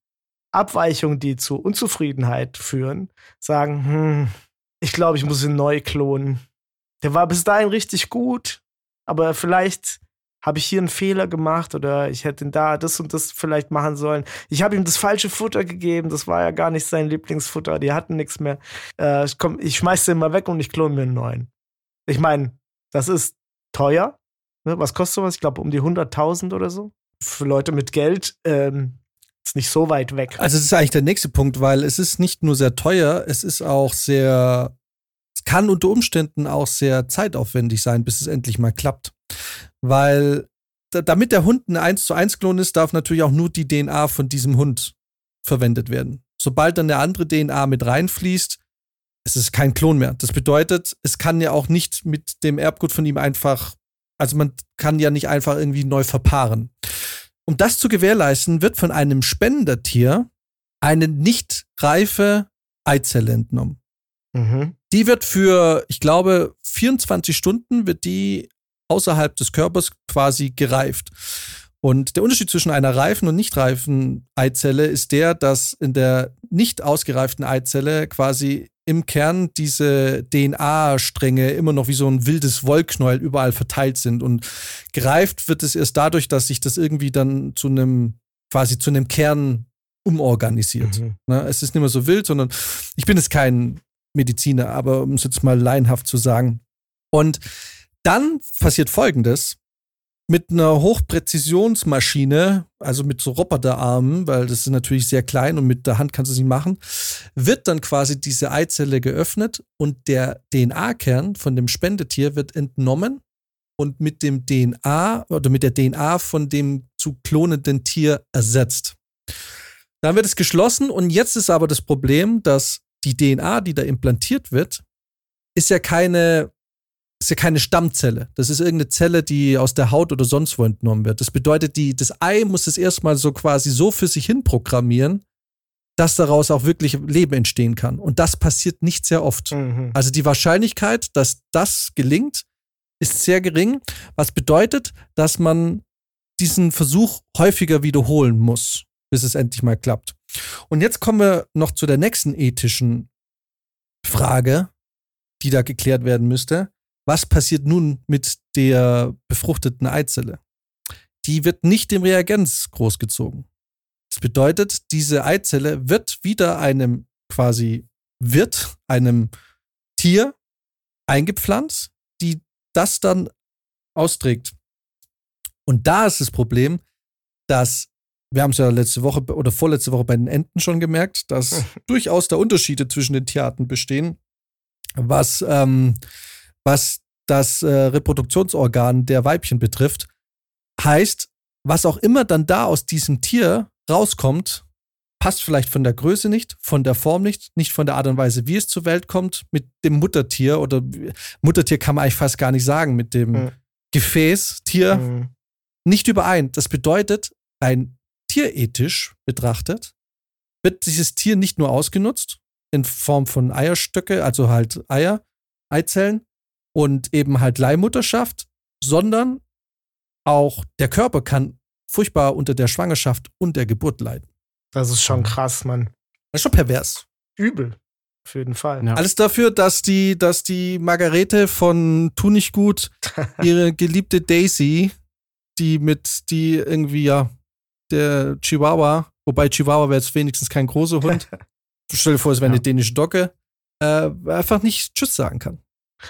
Abweichungen, die zu Unzufriedenheit führen, sagen, hm, ich glaube, ich muss ihn neu klonen. Der war bis dahin richtig gut, aber vielleicht habe ich hier einen Fehler gemacht oder ich hätte da das und das vielleicht machen sollen. Ich habe ihm das falsche Futter gegeben, das war ja gar nicht sein Lieblingsfutter, die hatten nichts mehr. Äh, ich, komm, ich schmeiß den mal weg und ich klone mir einen neuen. Ich meine, das ist teuer. Ne? Was kostet sowas? Ich glaube um die 100.000 oder so. Für Leute mit Geld ähm, ist nicht so weit weg. Also das ist eigentlich der nächste Punkt, weil es ist nicht nur sehr teuer, es ist auch sehr, es kann unter Umständen auch sehr zeitaufwendig sein, bis es endlich mal klappt. Weil damit der Hund ein 1 zu 1 Klon ist, darf natürlich auch nur die DNA von diesem Hund verwendet werden. Sobald dann eine andere DNA mit reinfließt, ist es kein Klon mehr. Das bedeutet, es kann ja auch nicht mit dem Erbgut von ihm einfach, also man kann ja nicht einfach irgendwie neu verpaaren. Um das zu gewährleisten, wird von einem Spendertier eine nicht reife Eizelle entnommen. Mhm. Die wird für, ich glaube, 24 Stunden wird die außerhalb des Körpers quasi gereift. Und der Unterschied zwischen einer reifen und nicht reifen Eizelle ist der, dass in der nicht ausgereiften Eizelle quasi im Kern diese DNA-Stränge immer noch wie so ein wildes Wollknäuel überall verteilt sind. Und gereift wird es erst dadurch, dass sich das irgendwie dann zu einem, quasi zu einem Kern umorganisiert. Mhm. Ne? Es ist nicht mehr so wild, sondern ich bin jetzt kein Mediziner, aber um es jetzt mal laienhaft zu sagen. Und dann passiert Folgendes. Mit einer Hochpräzisionsmaschine, also mit so Roboterarmen, weil das ist natürlich sehr klein und mit der Hand kannst du es nicht machen, wird dann quasi diese Eizelle geöffnet und der DNA-Kern von dem Spendetier wird entnommen und mit dem DNA oder mit der DNA von dem zu klonenden Tier ersetzt. Dann wird es geschlossen und jetzt ist aber das Problem, dass die DNA, die da implantiert wird, ist ja keine ist ja keine Stammzelle. Das ist irgendeine Zelle, die aus der Haut oder sonst wo entnommen wird. Das bedeutet, die, das Ei muss es erstmal so quasi so für sich hin programmieren, dass daraus auch wirklich Leben entstehen kann. Und das passiert nicht sehr oft. Mhm. Also die Wahrscheinlichkeit, dass das gelingt, ist sehr gering, was bedeutet, dass man diesen Versuch häufiger wiederholen muss, bis es endlich mal klappt. Und jetzt kommen wir noch zu der nächsten ethischen Frage, die da geklärt werden müsste was passiert nun mit der befruchteten Eizelle? Die wird nicht dem Reagenz großgezogen. Das bedeutet, diese Eizelle wird wieder einem quasi Wirt, einem Tier eingepflanzt, die das dann austrägt. Und da ist das Problem, dass wir haben es ja letzte Woche oder vorletzte Woche bei den Enten schon gemerkt, dass durchaus da Unterschiede zwischen den Tierarten bestehen, was ähm, was das äh, Reproduktionsorgan der Weibchen betrifft. Heißt, was auch immer dann da aus diesem Tier rauskommt, passt vielleicht von der Größe nicht, von der Form nicht, nicht von der Art und Weise, wie es zur Welt kommt, mit dem Muttertier oder Muttertier kann man eigentlich fast gar nicht sagen, mit dem mhm. Gefäßtier mhm. nicht überein. Das bedeutet, rein tierethisch betrachtet, wird dieses Tier nicht nur ausgenutzt in Form von Eierstöcke, also halt Eier, Eizellen, und eben halt Leihmutterschaft, sondern auch der Körper kann furchtbar unter der Schwangerschaft und der Geburt leiden. Das ist schon krass, Mann. Das ist schon pervers. Übel. Auf jeden Fall. Ja. Alles dafür, dass die, dass die Margarete von Tu nicht gut ihre geliebte Daisy, die mit, die irgendwie ja, der Chihuahua, wobei Chihuahua wäre jetzt wenigstens kein großer Hund, stell dir vor, es wäre Ja. eine dänische Dogge, äh, einfach nicht Tschüss sagen kann.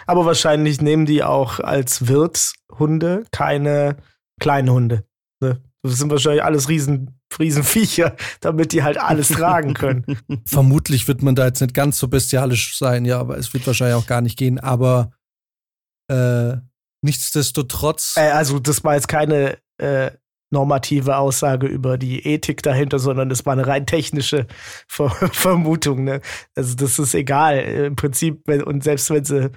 Aber wahrscheinlich nehmen die auch als Wirtshunde keine kleinen Hunde. Ne? Das sind wahrscheinlich alles riesen, riesen Viecher, damit die halt alles tragen können. Vermutlich wird man da jetzt nicht ganz so bestialisch sein, ja, aber es wird wahrscheinlich auch gar nicht gehen. Aber äh, nichtsdestotrotz, Äh, also, das war jetzt keine äh, normative Aussage über die Ethik dahinter, sondern das war eine rein technische Ver Vermutung. Ne? Also, das ist egal. Im Prinzip, wenn, und selbst wenn sie,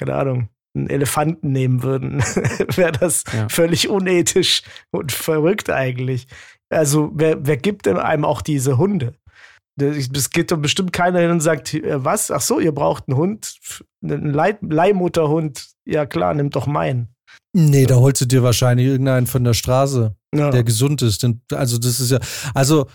keine Ahnung, einen Elefanten nehmen würden, wäre das Ja. völlig unethisch und verrückt eigentlich. Also, wer, wer gibt denn einem auch diese Hunde? Es geht doch bestimmt keiner hin und sagt, äh, was? Ach so, ihr braucht einen Hund, einen Leih Leihmutterhund. Ja klar, nimmt doch meinen. nee, da holst du dir wahrscheinlich irgendeinen von der Straße. Ja. der gesund ist. Also das ist ja, also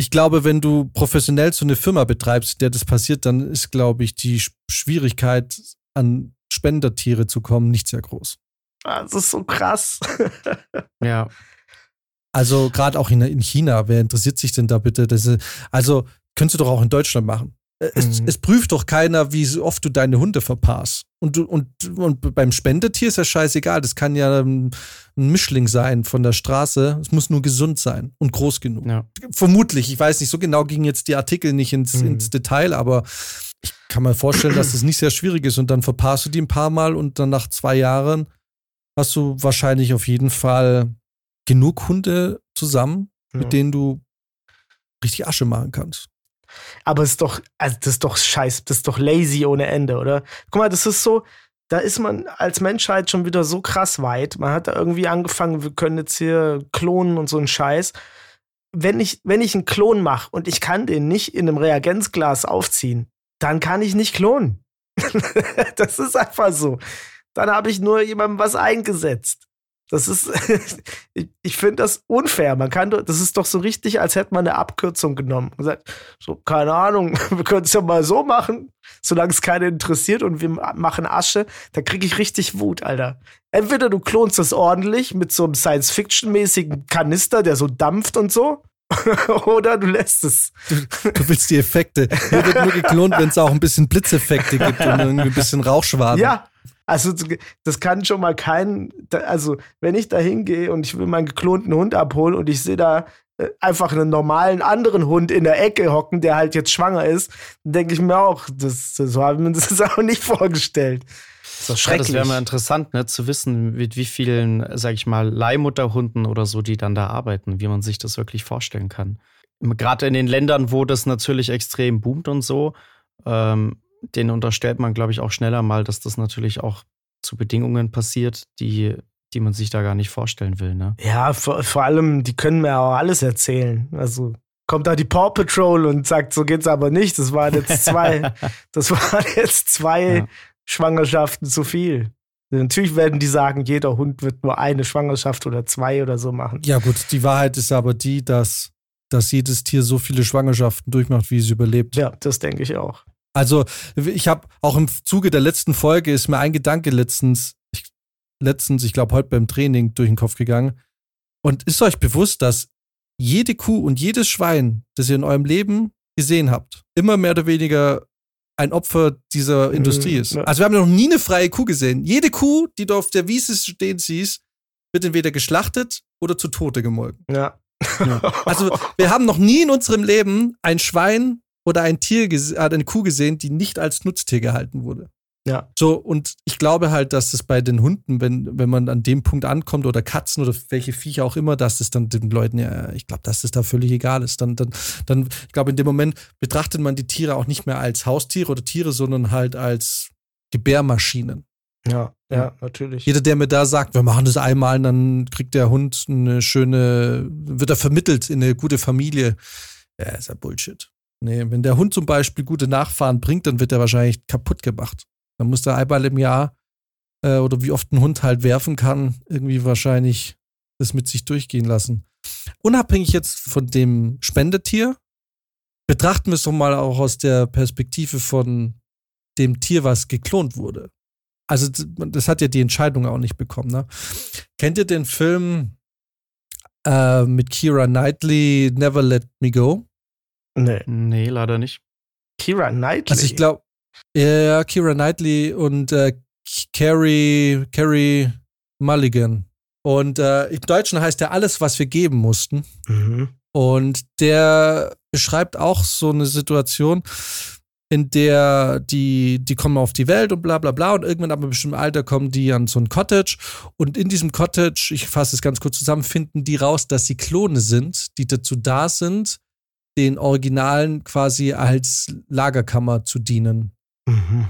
ich glaube, wenn du professionell so eine Firma betreibst, der das passiert, dann ist, glaube ich, die Sch- Schwierigkeit, an Spendertiere zu kommen, nicht sehr groß. Das ist so krass. Ja. Also gerade auch in, in China, wer interessiert sich denn da bitte? Das ist, also könntest du doch auch in Deutschland machen. Äh, Es, Mhm. es prüft doch keiner, wie so oft du deine Hunde verpasst. Und, du, und, und beim Spendetier ist ja scheißegal. Das kann ja ähm, ein Mischling sein von der Straße. Es muss nur gesund sein und groß genug. ja. Vermutlich, ich weiß nicht, so genau gingen jetzt die Artikel nicht ins, Mhm. ins Detail, aber ich kann mir vorstellen, dass das nicht sehr schwierig ist und dann verpasst du die ein paar Mal und dann nach zwei Jahren hast du wahrscheinlich auf jeden Fall genug Hunde zusammen, Ja. mit denen du richtig Asche machen kannst. Aber es ist doch, also das ist doch scheiß, das ist doch lazy ohne Ende, oder? Guck mal, das ist so, da ist man als Menschheit schon wieder so krass weit. Man hat da irgendwie angefangen, wir können jetzt hier klonen und so einen Scheiß. Wenn ich, wenn ich einen Klon mache und ich kann den nicht in einem Reagenzglas aufziehen, dann kann ich nicht klonen. das ist einfach so. Dann habe ich nur jemandem was eingesetzt. Das ist, ich, ich finde das unfair. Man kann, das ist doch so richtig, als hätte man eine Abkürzung genommen und gesagt, so, keine Ahnung, wir können es ja mal so machen, solange es keinen interessiert und wir ma- machen Asche, da kriege ich richtig Wut, Alter. Entweder du klonst das ordentlich mit so einem Science-Fiction-mäßigen Kanister, der so dampft und so, oder du lässt es. Du willst die Effekte. Hier wird nur geklont, wenn es auch ein bisschen Blitzeffekte gibt und irgendwie ein bisschen Rauchschwaden. Ja, also das kann schon mal kein, also wenn ich da hingehe und ich will meinen geklonten Hund abholen und ich sehe da einfach einen normalen anderen Hund in der Ecke hocken, der halt jetzt schwanger ist, denke ich mir auch, das, so habe ich mir das auch nicht vorgestellt. Das ist doch Ja, schrecklich. das wäre mal interessant, ne, zu wissen, mit wie vielen, sag ich mal, Leihmutterhunden oder so, die dann da arbeiten, wie man sich das wirklich vorstellen kann. Gerade in den Ländern, wo das natürlich extrem boomt und so, ähm, denen unterstellt man, glaube ich, auch schneller mal, dass das natürlich auch zu Bedingungen passiert, die, die man sich da gar nicht vorstellen will, ne? ja, vor, vor allem, die können mir auch alles erzählen. Also kommt da die Paw Patrol und sagt, so geht's aber nicht. Das waren jetzt zwei, das waren jetzt zwei Ja. Schwangerschaften zu viel. Natürlich werden die sagen, jeder Hund wird nur eine Schwangerschaft oder zwei oder so machen. Ja, gut, die Wahrheit ist aber die, dass, dass jedes Tier so viele Schwangerschaften durchmacht, wie es überlebt. Ja, das denke ich auch. Also, ich habe auch im Zuge der letzten Folge ist mir ein Gedanke letztens, letztens, ich glaube heute beim Training durch den Kopf gegangen. Und ist euch bewusst, dass jede Kuh und jedes Schwein, das ihr in eurem Leben gesehen habt, immer mehr oder weniger ein Opfer dieser Mhm, Industrie ist. ja. Also wir haben noch nie eine freie Kuh gesehen. Jede Kuh, die du auf der Wiese stehen siehst, wird entweder geschlachtet oder zu Tode gemolken. Ja. Also wir haben noch nie in unserem Leben ein Schwein oder ein Tier, äh, eine Kuh gesehen, die nicht als Nutztier gehalten wurde. Ja. So, und ich glaube halt, dass es bei den Hunden, wenn, wenn man an dem Punkt ankommt, oder Katzen oder welche Viecher auch immer, dass es dann den Leuten ja, ich glaube, dass es da völlig egal ist. Dann, dann, dann, ich glaube, in dem Moment betrachtet man die Tiere auch nicht mehr als Haustiere oder Tiere, sondern halt als Gebärmaschinen. ja, ja, natürlich. Jeder, der mir da sagt, wir machen das einmal, dann kriegt der Hund eine schöne, wird er vermittelt in eine gute Familie. Ja, ist ja Bullshit. Nee, wenn der Hund zum Beispiel gute Nachfahren bringt, dann wird er wahrscheinlich kaputt gemacht. Dann muss der einmal im Jahr äh, oder wie oft ein Hund halt werfen kann, irgendwie wahrscheinlich das mit sich durchgehen lassen. Unabhängig jetzt von dem Spendetier, betrachten wir es doch mal auch aus der Perspektive von dem Tier, was geklont wurde. Also das hat ja die Entscheidung auch nicht bekommen. Ne? Kennt ihr den Film äh, mit Kira Knightley, Never Let Me Go? Nee. Nee, leider nicht. Kira Knightley. Also ich glaube, ja, Kira Knightley und äh, Carrie, Carrie Mulligan. Und äh, im Deutschen heißt er alles, was wir geben mussten. Mhm. Und der beschreibt auch so eine Situation, in der die, die kommen auf die Welt und bla bla bla und irgendwann ab einem bestimmten Alter kommen die an so ein Cottage und in diesem Cottage, ich fasse es ganz kurz zusammen, finden die raus, dass sie Klone sind, die dazu da sind, den Originalen quasi als Lagerkammer zu dienen. Mhm.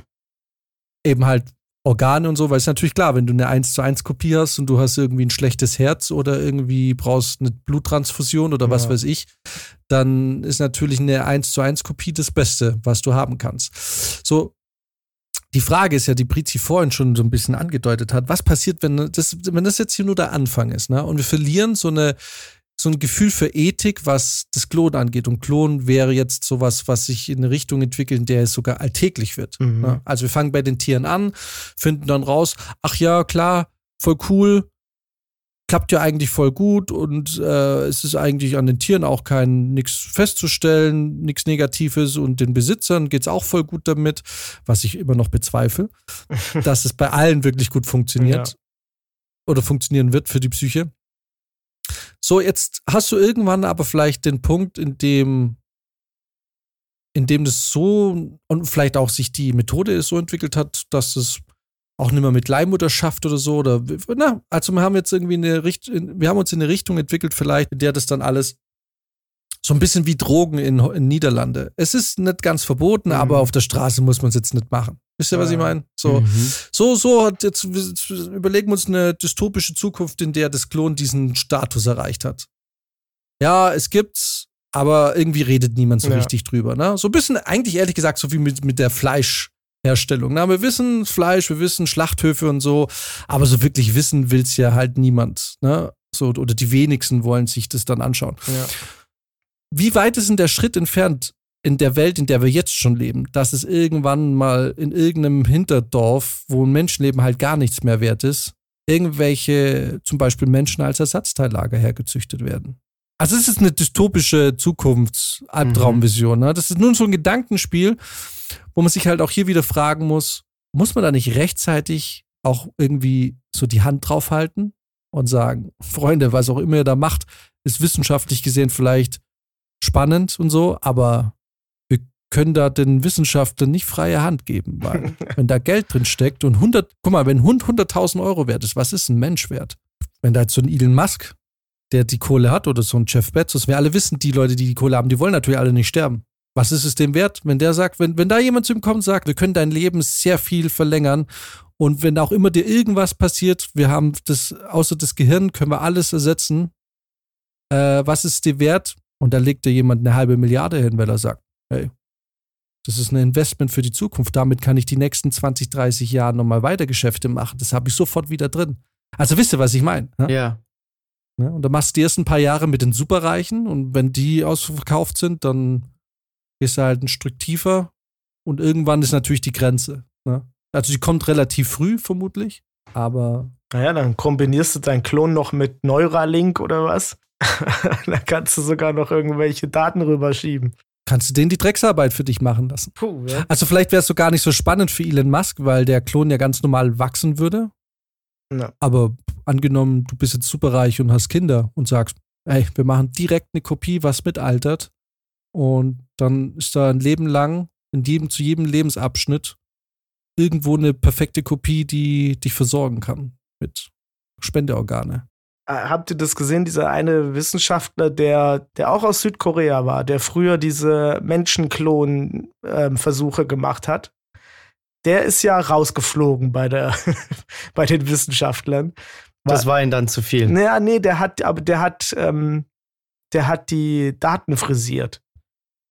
Eben halt Organe und so, weil es ist natürlich klar, wenn du eine 1 zu 1 Kopie hast und du hast irgendwie ein schlechtes Herz oder irgendwie brauchst eine Bluttransfusion oder was Ja. weiß ich, dann ist natürlich eine 1 zu 1 Kopie das Beste, was du haben kannst. So, die Frage ist ja, die Brizi vorhin schon so ein bisschen angedeutet hat, was passiert, wenn das, wenn das jetzt hier nur der Anfang ist, ne? Und wir verlieren so eine, so ein Gefühl für Ethik, was das Klon angeht. Und Klon wäre jetzt sowas, was sich in eine Richtung entwickelt, in der es sogar alltäglich wird. Mhm. Also wir fangen bei den Tieren an, finden dann raus, ach ja, klar, voll cool, klappt ja eigentlich voll gut und äh, es ist eigentlich an den Tieren auch kein nichts festzustellen, nichts Negatives und den Besitzern geht's auch voll gut damit, was ich immer noch bezweifle, dass es bei allen wirklich gut funktioniert oder funktionieren wird für die Psyche. So, jetzt hast du irgendwann aber vielleicht den Punkt, in dem in dem das so und vielleicht auch sich die Methode so entwickelt hat, dass es auch nicht mehr mit Leihmutter schafft oder so oder na, also wir haben jetzt irgendwie eine Richtung, wir haben uns in eine Richtung entwickelt vielleicht, in der das dann alles so ein bisschen wie Drogen in, in Niederlande. Es ist nicht ganz verboten, Mhm. aber auf der Straße muss man es jetzt nicht machen. Wisst ihr, was ich Ja. meine? So, Mhm. so, so hat jetzt, überlegen wir uns eine dystopische Zukunft, in der das Klon diesen Status erreicht hat. Ja, es gibt's, aber irgendwie redet niemand so Ja. richtig drüber. Ne? So ein bisschen, eigentlich ehrlich gesagt, so wie mit, mit der Fleischherstellung. Na, wir wissen Fleisch, wir wissen Schlachthöfe und so, aber so wirklich wissen will's ja halt niemand. Ne? So, oder die wenigsten wollen sich das dann anschauen. Ja. Wie weit ist denn der Schritt entfernt in der Welt, in der wir jetzt schon leben, dass es irgendwann mal in irgendeinem Hinterdorf, wo ein Menschenleben halt gar nichts mehr wert ist, irgendwelche zum Beispiel Menschen als Ersatzteillager hergezüchtet werden? Also es ist eine dystopische Zukunfts-Albtraumvision. Ne? Das ist nun so ein Gedankenspiel, wo man sich halt auch hier wieder fragen muss, muss man da nicht rechtzeitig auch irgendwie so die Hand draufhalten und sagen, Freunde, was auch immer ihr da macht, ist wissenschaftlich gesehen vielleicht spannend und so, aber wir können da den Wissenschaftlern nicht freie Hand geben, weil wenn da Geld drin steckt und 100, guck mal, wenn ein Hund 100.000 Euro wert ist, was ist ein Mensch wert? Wenn da jetzt so ein Elon Musk, der die Kohle hat oder so ein Jeff Bezos, wir alle wissen, die Leute, die die Kohle haben, die wollen natürlich alle nicht sterben. Was ist es dem wert, wenn der sagt, wenn, wenn da jemand zu ihm kommt und sagt, wir können dein Leben sehr viel verlängern und wenn auch immer dir irgendwas passiert, wir haben das, außer das Gehirn, können wir alles ersetzen, äh, was ist dir wert? Und da legt dir jemand eine halbe Milliarde hin, weil er sagt, hey, das ist ein Investment für die Zukunft. Damit kann ich die nächsten 20, 30 Jahre nochmal weiter Geschäfte machen. Das habe ich sofort wieder drin. Also wisst ihr, was ich meine? Ne? Ja. Ne? Und dann machst du die ersten paar Jahre mit den Superreichen und wenn die ausverkauft sind, dann gehst du halt ein Stück tiefer und irgendwann ist natürlich die Grenze. Ne? Also die kommt relativ früh vermutlich, aber Naja, dann kombinierst du deinen Klon noch mit Neuralink oder was? dann kannst du sogar noch irgendwelche Daten rüberschieben. kannst du denen die Drecksarbeit für dich machen lassen. Puh, ja. Also vielleicht wäre es so gar nicht so spannend für Elon Musk, weil der Klon ja ganz normal wachsen würde. Ja. Aber angenommen, du bist jetzt superreich und hast Kinder und sagst, ey, wir machen direkt eine Kopie, was mitaltert. Und dann ist da ein Leben lang, in jedem, zu jedem Lebensabschnitt, irgendwo eine perfekte Kopie, die dich versorgen kann mit Spendeorgane. Äh, Habt ihr das gesehen, dieser eine Wissenschaftler, der, der auch aus Südkorea war, der früher diese Menschenklon-Versuche gemacht hat? Der ist ja rausgeflogen bei, der, bei den Wissenschaftlern. Das war ihm dann zu viel. Naja, nee, der hat, aber der hat, ähm, der hat die Daten frisiert.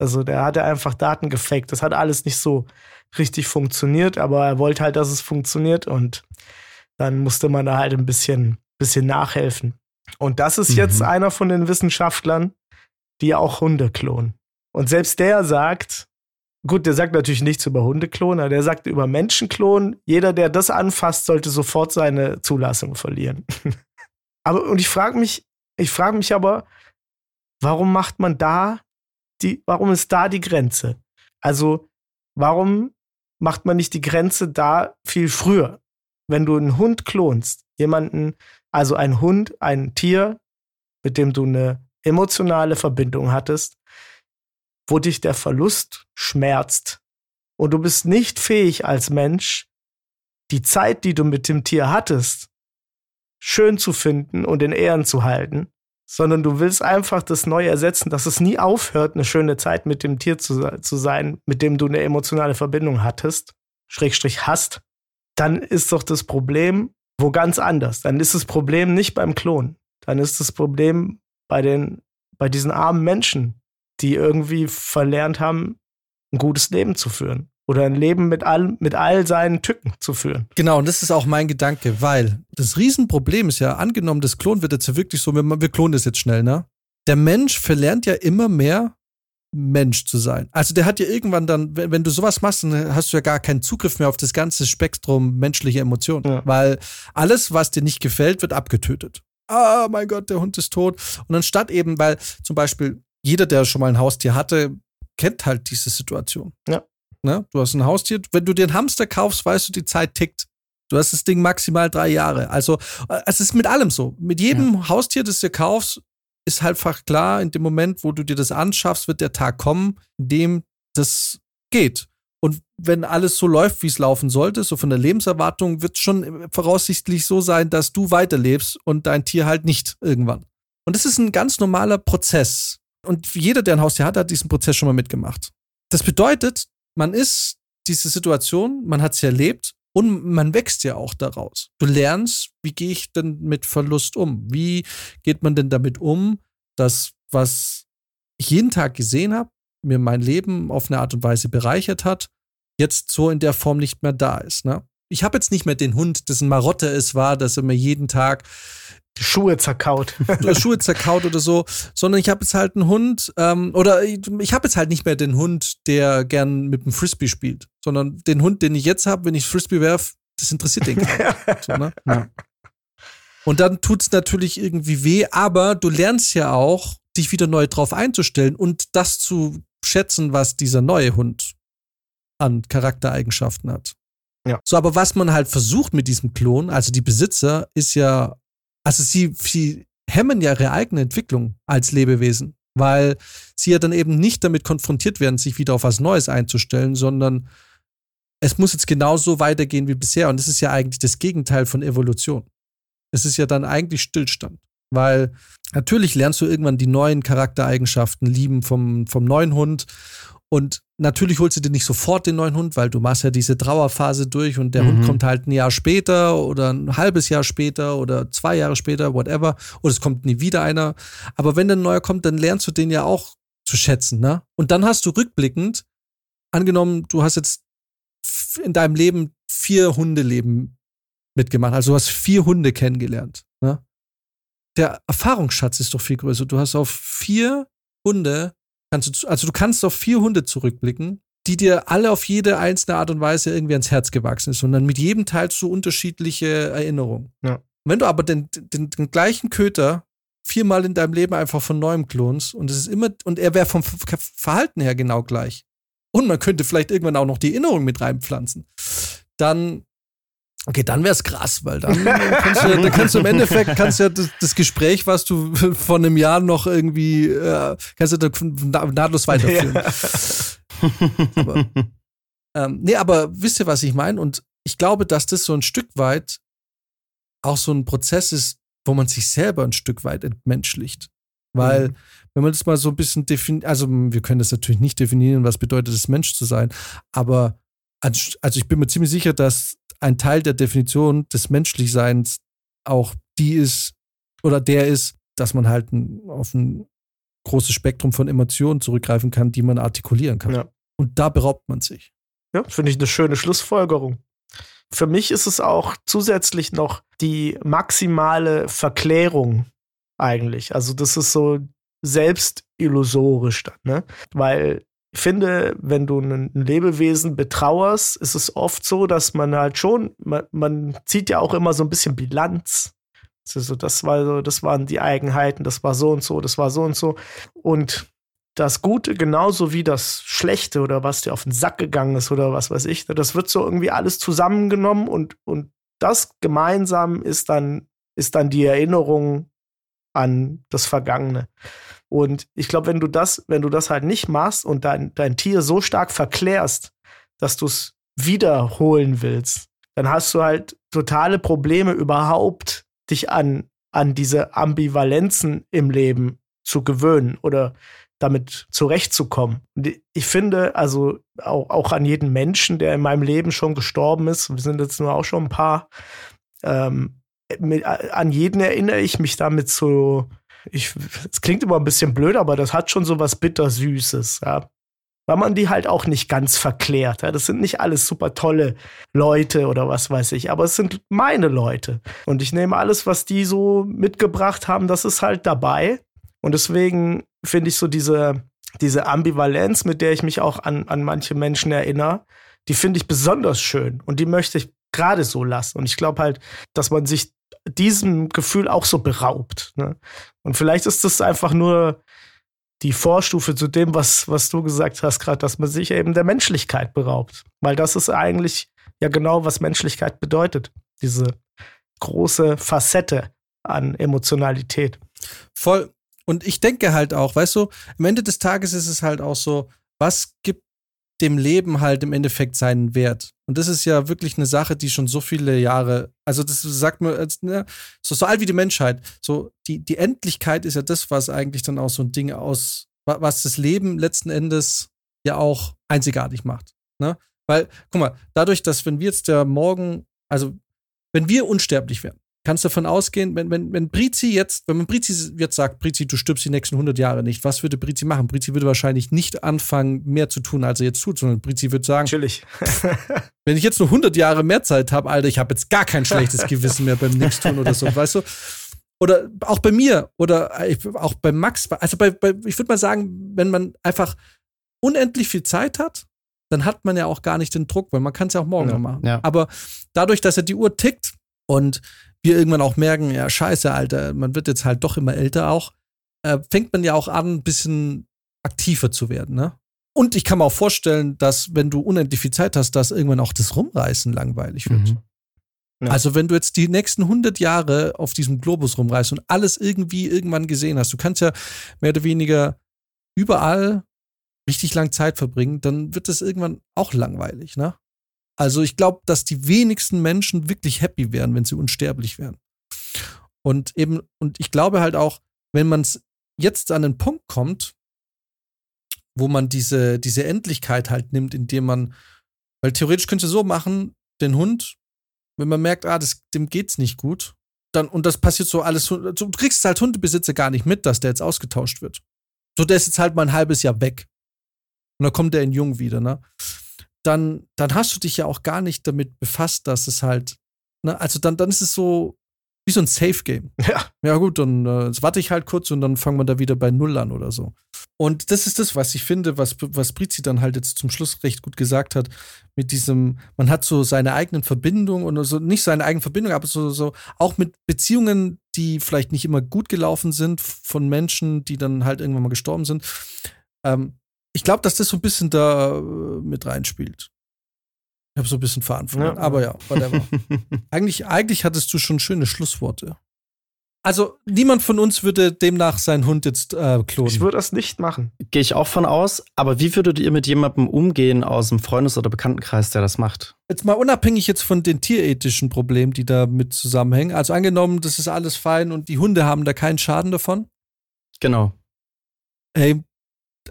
Also der hatte einfach Daten gefaked. Das hat alles nicht so richtig funktioniert, aber er wollte halt, dass es funktioniert und dann musste man da halt ein bisschen, bisschen nachhelfen. Und das ist jetzt Mhm. einer von den Wissenschaftlern, die auch Hunde klonen. Und selbst der sagt, gut, der sagt natürlich nichts über Hundeklonen, aber der sagt über Menschenklonen, jeder, der das anfasst, sollte sofort seine Zulassung verlieren. aber, und ich frage mich, ich frage mich aber, warum macht man da die, warum ist da die Grenze? Also, warum macht man nicht die Grenze da viel früher? Wenn du einen Hund klonst, jemanden, also ein Hund, ein Tier, mit dem du eine emotionale Verbindung hattest, wo dich der Verlust schmerzt. Und du bist nicht fähig als Mensch, die Zeit, die du mit dem Tier hattest, schön zu finden und in Ehren zu halten, sondern du willst einfach das neu ersetzen, dass es nie aufhört, eine schöne Zeit mit dem Tier zu, zu sein, mit dem du eine emotionale Verbindung hattest, Schrägstrich hast, dann ist doch das Problem wo ganz anders. Dann ist das Problem nicht beim Klon. Dann ist das Problem bei den, bei diesen armen Menschen, die irgendwie verlernt haben, ein gutes Leben zu führen oder ein Leben mit all, mit all seinen Tücken zu führen. Genau, und das ist auch mein Gedanke, weil das Riesenproblem ist ja, angenommen, das Klon wird jetzt ja wirklich so, wir, wir klonen das jetzt schnell, ne? Der Mensch verlernt ja immer mehr, Mensch zu sein. Also der hat ja irgendwann dann, wenn, wenn, du sowas machst, dann hast du ja gar keinen Zugriff mehr auf das ganze Spektrum menschlicher Emotionen, ja. weil alles, was dir nicht gefällt, wird abgetötet. Ah, mein Gott, der Hund ist tot. Und anstatt eben, weil zum Beispiel jeder, der schon mal ein Haustier hatte, kennt halt diese Situation. Ja. Ne? Du hast ein Haustier, wenn du dir einen Hamster kaufst, weißt du, die Zeit tickt. Du hast das Ding maximal drei Jahre. Also, äh, es ist mit allem so. Mit jedem ja. Haustier, das du kaufst, ist halt einfach klar, in dem Moment, wo du dir das anschaffst, wird der Tag kommen, in dem das geht. Und wenn alles so läuft, wie es laufen sollte, so von der Lebenserwartung, wird es schon voraussichtlich so sein, dass du weiterlebst und dein Tier halt nicht irgendwann. Und das ist ein ganz normaler Prozess. Und jeder, der ein Haustier hat, hat diesen Prozess schon mal mitgemacht. Das bedeutet, man ist diese Situation, man hat sie erlebt und man wächst ja auch daraus. Du lernst, wie gehe ich denn mit Verlust um? Wie geht man denn damit um, dass was ich jeden Tag gesehen habe, mir mein Leben auf eine Art und Weise bereichert hat, jetzt so in der Form nicht mehr da ist. Ne? Ich habe jetzt nicht mehr den Hund, dessen Marotte es war, dass er mir jeden Tag Schuhe zerkaut. Schuhe zerkaut oder so, sondern ich habe jetzt halt einen Hund, ähm, oder ich, ich habe jetzt halt nicht mehr den Hund, der gern mit dem Frisbee spielt, sondern den Hund, den ich jetzt habe, wenn ich Frisbee werf, das interessiert den so, ne? ja. Und dann tut es natürlich irgendwie weh, aber du lernst ja auch, dich wieder neu drauf einzustellen und das zu schätzen, was dieser neue Hund an Charaktereigenschaften hat. Ja. So, aber was man halt versucht mit diesem Klon, also die Besitzer, ist ja also sie, sie hemmen ja ihre eigene Entwicklung als Lebewesen, weil sie ja dann eben nicht damit konfrontiert werden, sich wieder auf was Neues einzustellen, sondern es muss jetzt genauso weitergehen wie bisher. Und das ist ja eigentlich das Gegenteil von Evolution. Es ist ja dann eigentlich Stillstand. Weil natürlich lernst du irgendwann die neuen Charaktereigenschaften lieben vom, vom neuen Hund und natürlich holst du dir nicht sofort den neuen Hund, weil du machst ja diese Trauerphase durch und der mhm. Hund kommt halt ein Jahr später oder ein halbes Jahr später oder zwei Jahre später, whatever. Oder es kommt nie wieder einer. Aber wenn dann ein neuer kommt, dann lernst du den ja auch zu schätzen, ne? Und dann hast du rückblickend, angenommen, du hast jetzt in deinem Leben vier Hundeleben mitgemacht. Also du hast vier Hunde kennengelernt, ne? Der Erfahrungsschatz ist doch viel größer. Du hast auf vier Hunde kannst du, also du kannst auf vier Hunde zurückblicken, die dir alle auf jede einzelne Art und Weise irgendwie ans Herz gewachsen ist. Und dann mit jedem teilst du unterschiedliche Erinnerungen. Ja. Wenn du aber den, den, den gleichen Köter viermal in deinem Leben einfach von neuem klonst und es ist immer, und er wäre vom Verhalten her genau gleich. Und man könnte vielleicht irgendwann auch noch die Erinnerung mit reinpflanzen. Dann Okay, dann wäre es krass, weil dann kannst du, da kannst du im Endeffekt kannst ja das, das, Gespräch, was du vor einem Jahr noch irgendwie äh, kannst du da nahtlos weiterführen. Ja. aber, ähm, nee, aber wisst ihr, was ich meine? Und ich glaube, dass das so ein Stück weit auch so ein Prozess ist, wo man sich selber ein Stück weit entmenschlicht. Weil, mhm. wenn man das mal so ein bisschen definiert, also wir können das natürlich nicht definieren, was bedeutet es, Mensch zu sein, aber also ich bin mir ziemlich sicher, dass ein Teil der Definition des Menschlichseins auch die ist oder der ist, dass man halt ein, auf ein großes Spektrum von Emotionen zurückgreifen kann, die man artikulieren kann. Ja. Und da beraubt man sich. Ja, finde ich eine schöne Schlussfolgerung. Für mich ist es auch zusätzlich noch die maximale Verklärung eigentlich. Also das ist so selbstillusorisch dann, ne? Weil finde, wenn du ein Lebewesen betrauerst, ist es oft so, dass man halt schon, man, man zieht ja auch immer so ein bisschen Bilanz. Also das war so, das waren die Eigenheiten, das war so und so, das war so und so. Und das Gute genauso wie das Schlechte oder was dir auf den Sack gegangen ist oder was weiß ich. Das wird so irgendwie alles zusammengenommen und, und das gemeinsam ist dann, ist dann die Erinnerung an das Vergangene. Und ich glaube, wenn du das, wenn du das halt nicht machst und dein, dein Tier so stark verklärst, dass du es wiederholen willst, dann hast du halt totale Probleme überhaupt, dich an, an diese Ambivalenzen im Leben zu gewöhnen oder damit zurechtzukommen. Ich finde, also auch, auch an jeden Menschen, der in meinem Leben schon gestorben ist, wir sind jetzt nur auch schon ein paar, ähm, mit, an jeden erinnere ich mich damit so, es klingt immer ein bisschen blöd, aber das hat schon so was Bittersüßes, ja. Weil man die halt auch nicht ganz verklärt. Ja. Das sind nicht alles super tolle Leute oder was weiß ich, aber es sind meine Leute. Und ich nehme alles, was die so mitgebracht haben, das ist halt dabei. Und deswegen finde ich so diese, diese Ambivalenz, mit der ich mich auch an, an manche Menschen erinnere, die finde ich besonders schön und die möchte ich gerade so lassen. Und ich glaube halt, dass man sich diesem Gefühl auch so beraubt. Ne? Und vielleicht ist das einfach nur die Vorstufe zu dem, was, was du gesagt hast, gerade, dass man sich eben der Menschlichkeit beraubt. Weil das ist eigentlich ja genau, was Menschlichkeit bedeutet. Diese große Facette an Emotionalität. Voll. Und ich denke halt auch, weißt du, am Ende des Tages ist es halt auch so, was gibt dem Leben halt im Endeffekt seinen Wert? Und das ist ja wirklich eine Sache, die schon so viele Jahre, also das sagt man, ne, so, so alt wie die Menschheit, so die, die Endlichkeit ist ja das, was eigentlich dann auch so ein Ding aus, was das Leben letzten Endes ja auch einzigartig macht. Ne? Weil, guck mal, dadurch, dass wenn wir jetzt ja morgen, also wenn wir unsterblich wären, kannst du davon ausgehen, wenn, wenn, wenn Brizi jetzt, wenn man Brizi jetzt sagt, Brizi, du stirbst die nächsten 100 Jahre nicht, was würde Brizi machen? Brizi würde wahrscheinlich nicht anfangen, mehr zu tun, als er jetzt tut, sondern Brizi würde sagen, Natürlich. wenn ich jetzt nur 100 Jahre mehr Zeit habe, Alter, ich habe jetzt gar kein schlechtes Gewissen mehr beim Nichtstun oder so, weißt du? Oder auch bei mir oder auch bei Max, also bei, bei ich würde mal sagen, wenn man einfach unendlich viel Zeit hat, dann hat man ja auch gar nicht den Druck, weil man kann es ja auch morgen ja, noch machen. ja. Aber dadurch, dass ja die Uhr tickt und wir irgendwann auch merken, ja, scheiße, Alter, man wird jetzt halt doch immer älter auch, äh, fängt man ja auch an, ein bisschen aktiver zu werden, ne? Und ich kann mir auch vorstellen, dass, wenn du unendlich viel Zeit hast, dass irgendwann auch das Rumreißen langweilig wird. Mhm. Ja. Also, wenn du jetzt die nächsten 100 Jahre auf diesem Globus rumreist und alles irgendwie irgendwann gesehen hast, du kannst ja mehr oder weniger überall richtig lang Zeit verbringen, dann wird das irgendwann auch langweilig, ne? Also ich glaube, dass die wenigsten Menschen wirklich happy wären, wenn sie unsterblich wären. Und eben, und ich glaube halt auch, wenn man es jetzt an den Punkt kommt, wo man diese, diese Endlichkeit halt nimmt, indem man, weil theoretisch könnte so machen, den Hund, wenn man merkt, ah, das, dem geht's nicht gut, dann, und das passiert so alles, du kriegst als Hundebesitzer gar nicht mit, dass der jetzt ausgetauscht wird. So, der ist jetzt halt mal ein halbes Jahr weg. Und dann kommt der in Jung wieder, ne? Dann, dann hast du dich ja auch gar nicht damit befasst, dass es halt, ne, also dann, dann ist es so wie so ein Safe-Game. Ja. Ja, gut, dann äh, warte ich halt kurz und dann fangen wir da wieder bei Null an oder so. Und das ist das, was ich finde, was, was Brizi dann halt jetzt zum Schluss recht gut gesagt hat, mit diesem, man hat so seine eigenen Verbindungen und so, nicht seine eigenen Verbindungen, aber so, so auch mit Beziehungen, die vielleicht nicht immer gut gelaufen sind, von Menschen, die dann halt irgendwann mal gestorben sind. Ähm, ich glaube, dass das so ein bisschen da äh, mit reinspielt. Ich habe so ein bisschen verloren. Ja. Aber ja, whatever. eigentlich, eigentlich hattest du schon schöne Schlussworte. Also, niemand von uns würde demnach seinen Hund jetzt äh, klonen. Ich würde das nicht machen. Gehe ich auch von aus. Aber wie würdet ihr mit jemandem umgehen aus dem Freundes- oder Bekanntenkreis, der das macht? jetzt mal unabhängig jetzt von den tierethischen Problemen, die da mit zusammenhängen. Also angenommen, das ist alles fein und die Hunde haben da keinen Schaden davon. Genau. Hey,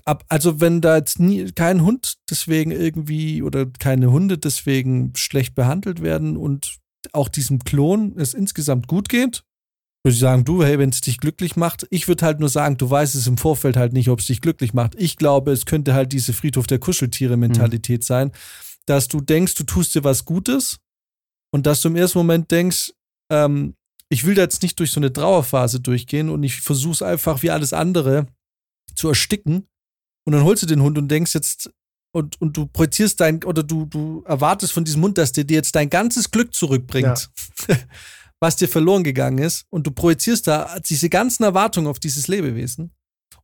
ab, also wenn da jetzt nie kein Hund deswegen irgendwie oder keine Hunde deswegen schlecht behandelt werden und auch diesem Klon es insgesamt gut geht, würde ich sagen, du, hey, wenn es dich glücklich macht, ich würde halt nur sagen, du weißt es im Vorfeld halt nicht, ob es dich glücklich macht. Ich glaube, es könnte halt diese Friedhof der Kuscheltiere-Mentalität sein, dass du denkst, du tust dir was Gutes und dass du im ersten Moment denkst, ähm, ich will da jetzt nicht durch so eine Trauerphase durchgehen und ich versuche es einfach wie alles andere zu ersticken. Und dann holst du den Hund und denkst jetzt, und, und du projizierst dein, oder du, du erwartest von diesem Hund, dass der dir jetzt dein ganzes Glück zurückbringt, was dir verloren gegangen ist. Und du projizierst da diese ganzen Erwartungen auf dieses Lebewesen.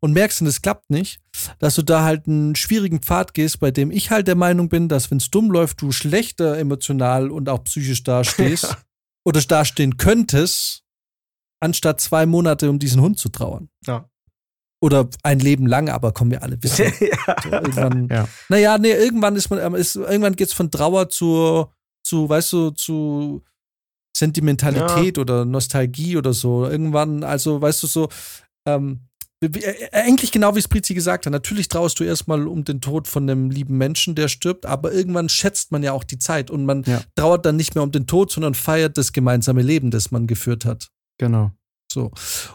und merkst, und es klappt nicht, dass du da halt einen schwierigen Pfad gehst, bei dem ich halt der Meinung bin, dass wenn es dumm läuft, du schlechter emotional und auch psychisch dastehst Ja. oder dastehen könntest, anstatt zwei Monate um diesen Hund zu trauern. Ja. Oder ein Leben lang, aber kommen wir alle wissen. ja. So, irgendwann, Ja. Naja, nee, irgendwann ist man, ähm, ist, irgendwann geht's von Trauer zu, zu, weißt du, zu Sentimentalität oder Nostalgie oder so. Irgendwann, also, weißt du, so, ähm, wie- äh, eigentlich genau wie Sprizi gesagt hat. Natürlich trauerst du erstmal um den Tod von einem lieben Menschen, der stirbt, aber irgendwann schätzt man ja auch die Zeit und man Ja. trauert dann nicht mehr um den Tod, sondern feiert das gemeinsame Leben, das man geführt hat. Genau. So.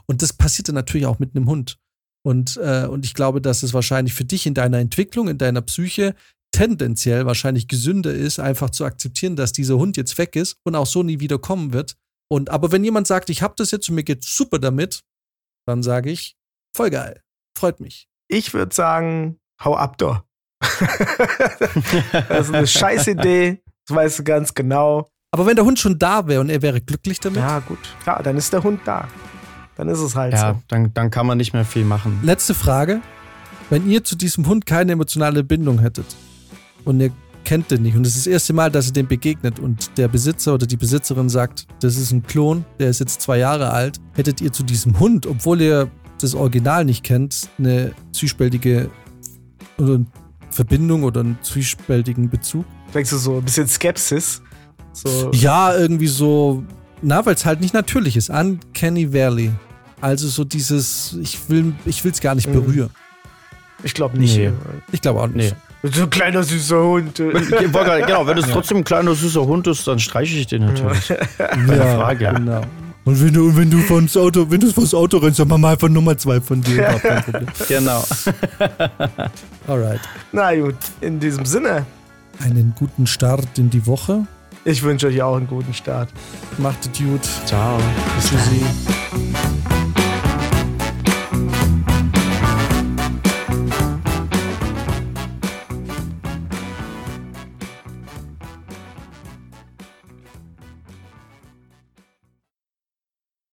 Und das passierte natürlich auch mit einem Hund. Und, äh, und ich glaube, dass es wahrscheinlich für dich in deiner Entwicklung, in deiner Psyche tendenziell wahrscheinlich gesünder ist, einfach zu akzeptieren, dass dieser Hund jetzt weg ist und auch so nie wieder kommen wird. Und aber wenn jemand sagt, ich habe das jetzt und mir geht's super damit, dann sage ich, voll geil. Freut mich. Ich würde sagen, hau ab doch. das ist eine scheiß Idee. Das weißt du ganz genau. Aber wenn der Hund schon da wäre und er wäre glücklich damit, Ja, gut. Klar, dann ist der Hund da. Dann ist es halt Ja, so. dann, dann kann man nicht mehr viel machen. Letzte Frage. Wenn ihr zu diesem Hund keine emotionale Bindung hättet und ihr kennt den nicht und es ist das erste Mal, dass ihr dem begegnet und der Besitzer oder die Besitzerin sagt, das ist ein Klon, der ist jetzt zwei Jahre alt, hättet ihr zu diesem Hund, obwohl ihr das Original nicht kennt, eine zwiespältige oder eine Verbindung oder einen zwiespältigen Bezug? Denkst du so ein bisschen Skepsis? So, Ja, irgendwie so, na, weil es halt nicht natürlich ist. Uncanny Valley. Also so dieses, ich will ich es gar nicht Mhm. berühren. ich glaube nicht. Nee. Ich glaube auch nicht. Nee. So ein kleiner süßer Hund. Genau, wenn es trotzdem ein kleiner süßer Hund ist, dann streiche ich den natürlich. Ja, Frage. Genau. Und wenn du, wenn du vors Auto, wenn du vors Auto rennst, dann mach mal einfach Nummer zwei von dir. Genau. Alright. Na gut, in diesem Sinne, Einen guten Start in die Woche. Ich wünsche euch auch einen guten Start. Macht es gut. Ciao. Tschüssi.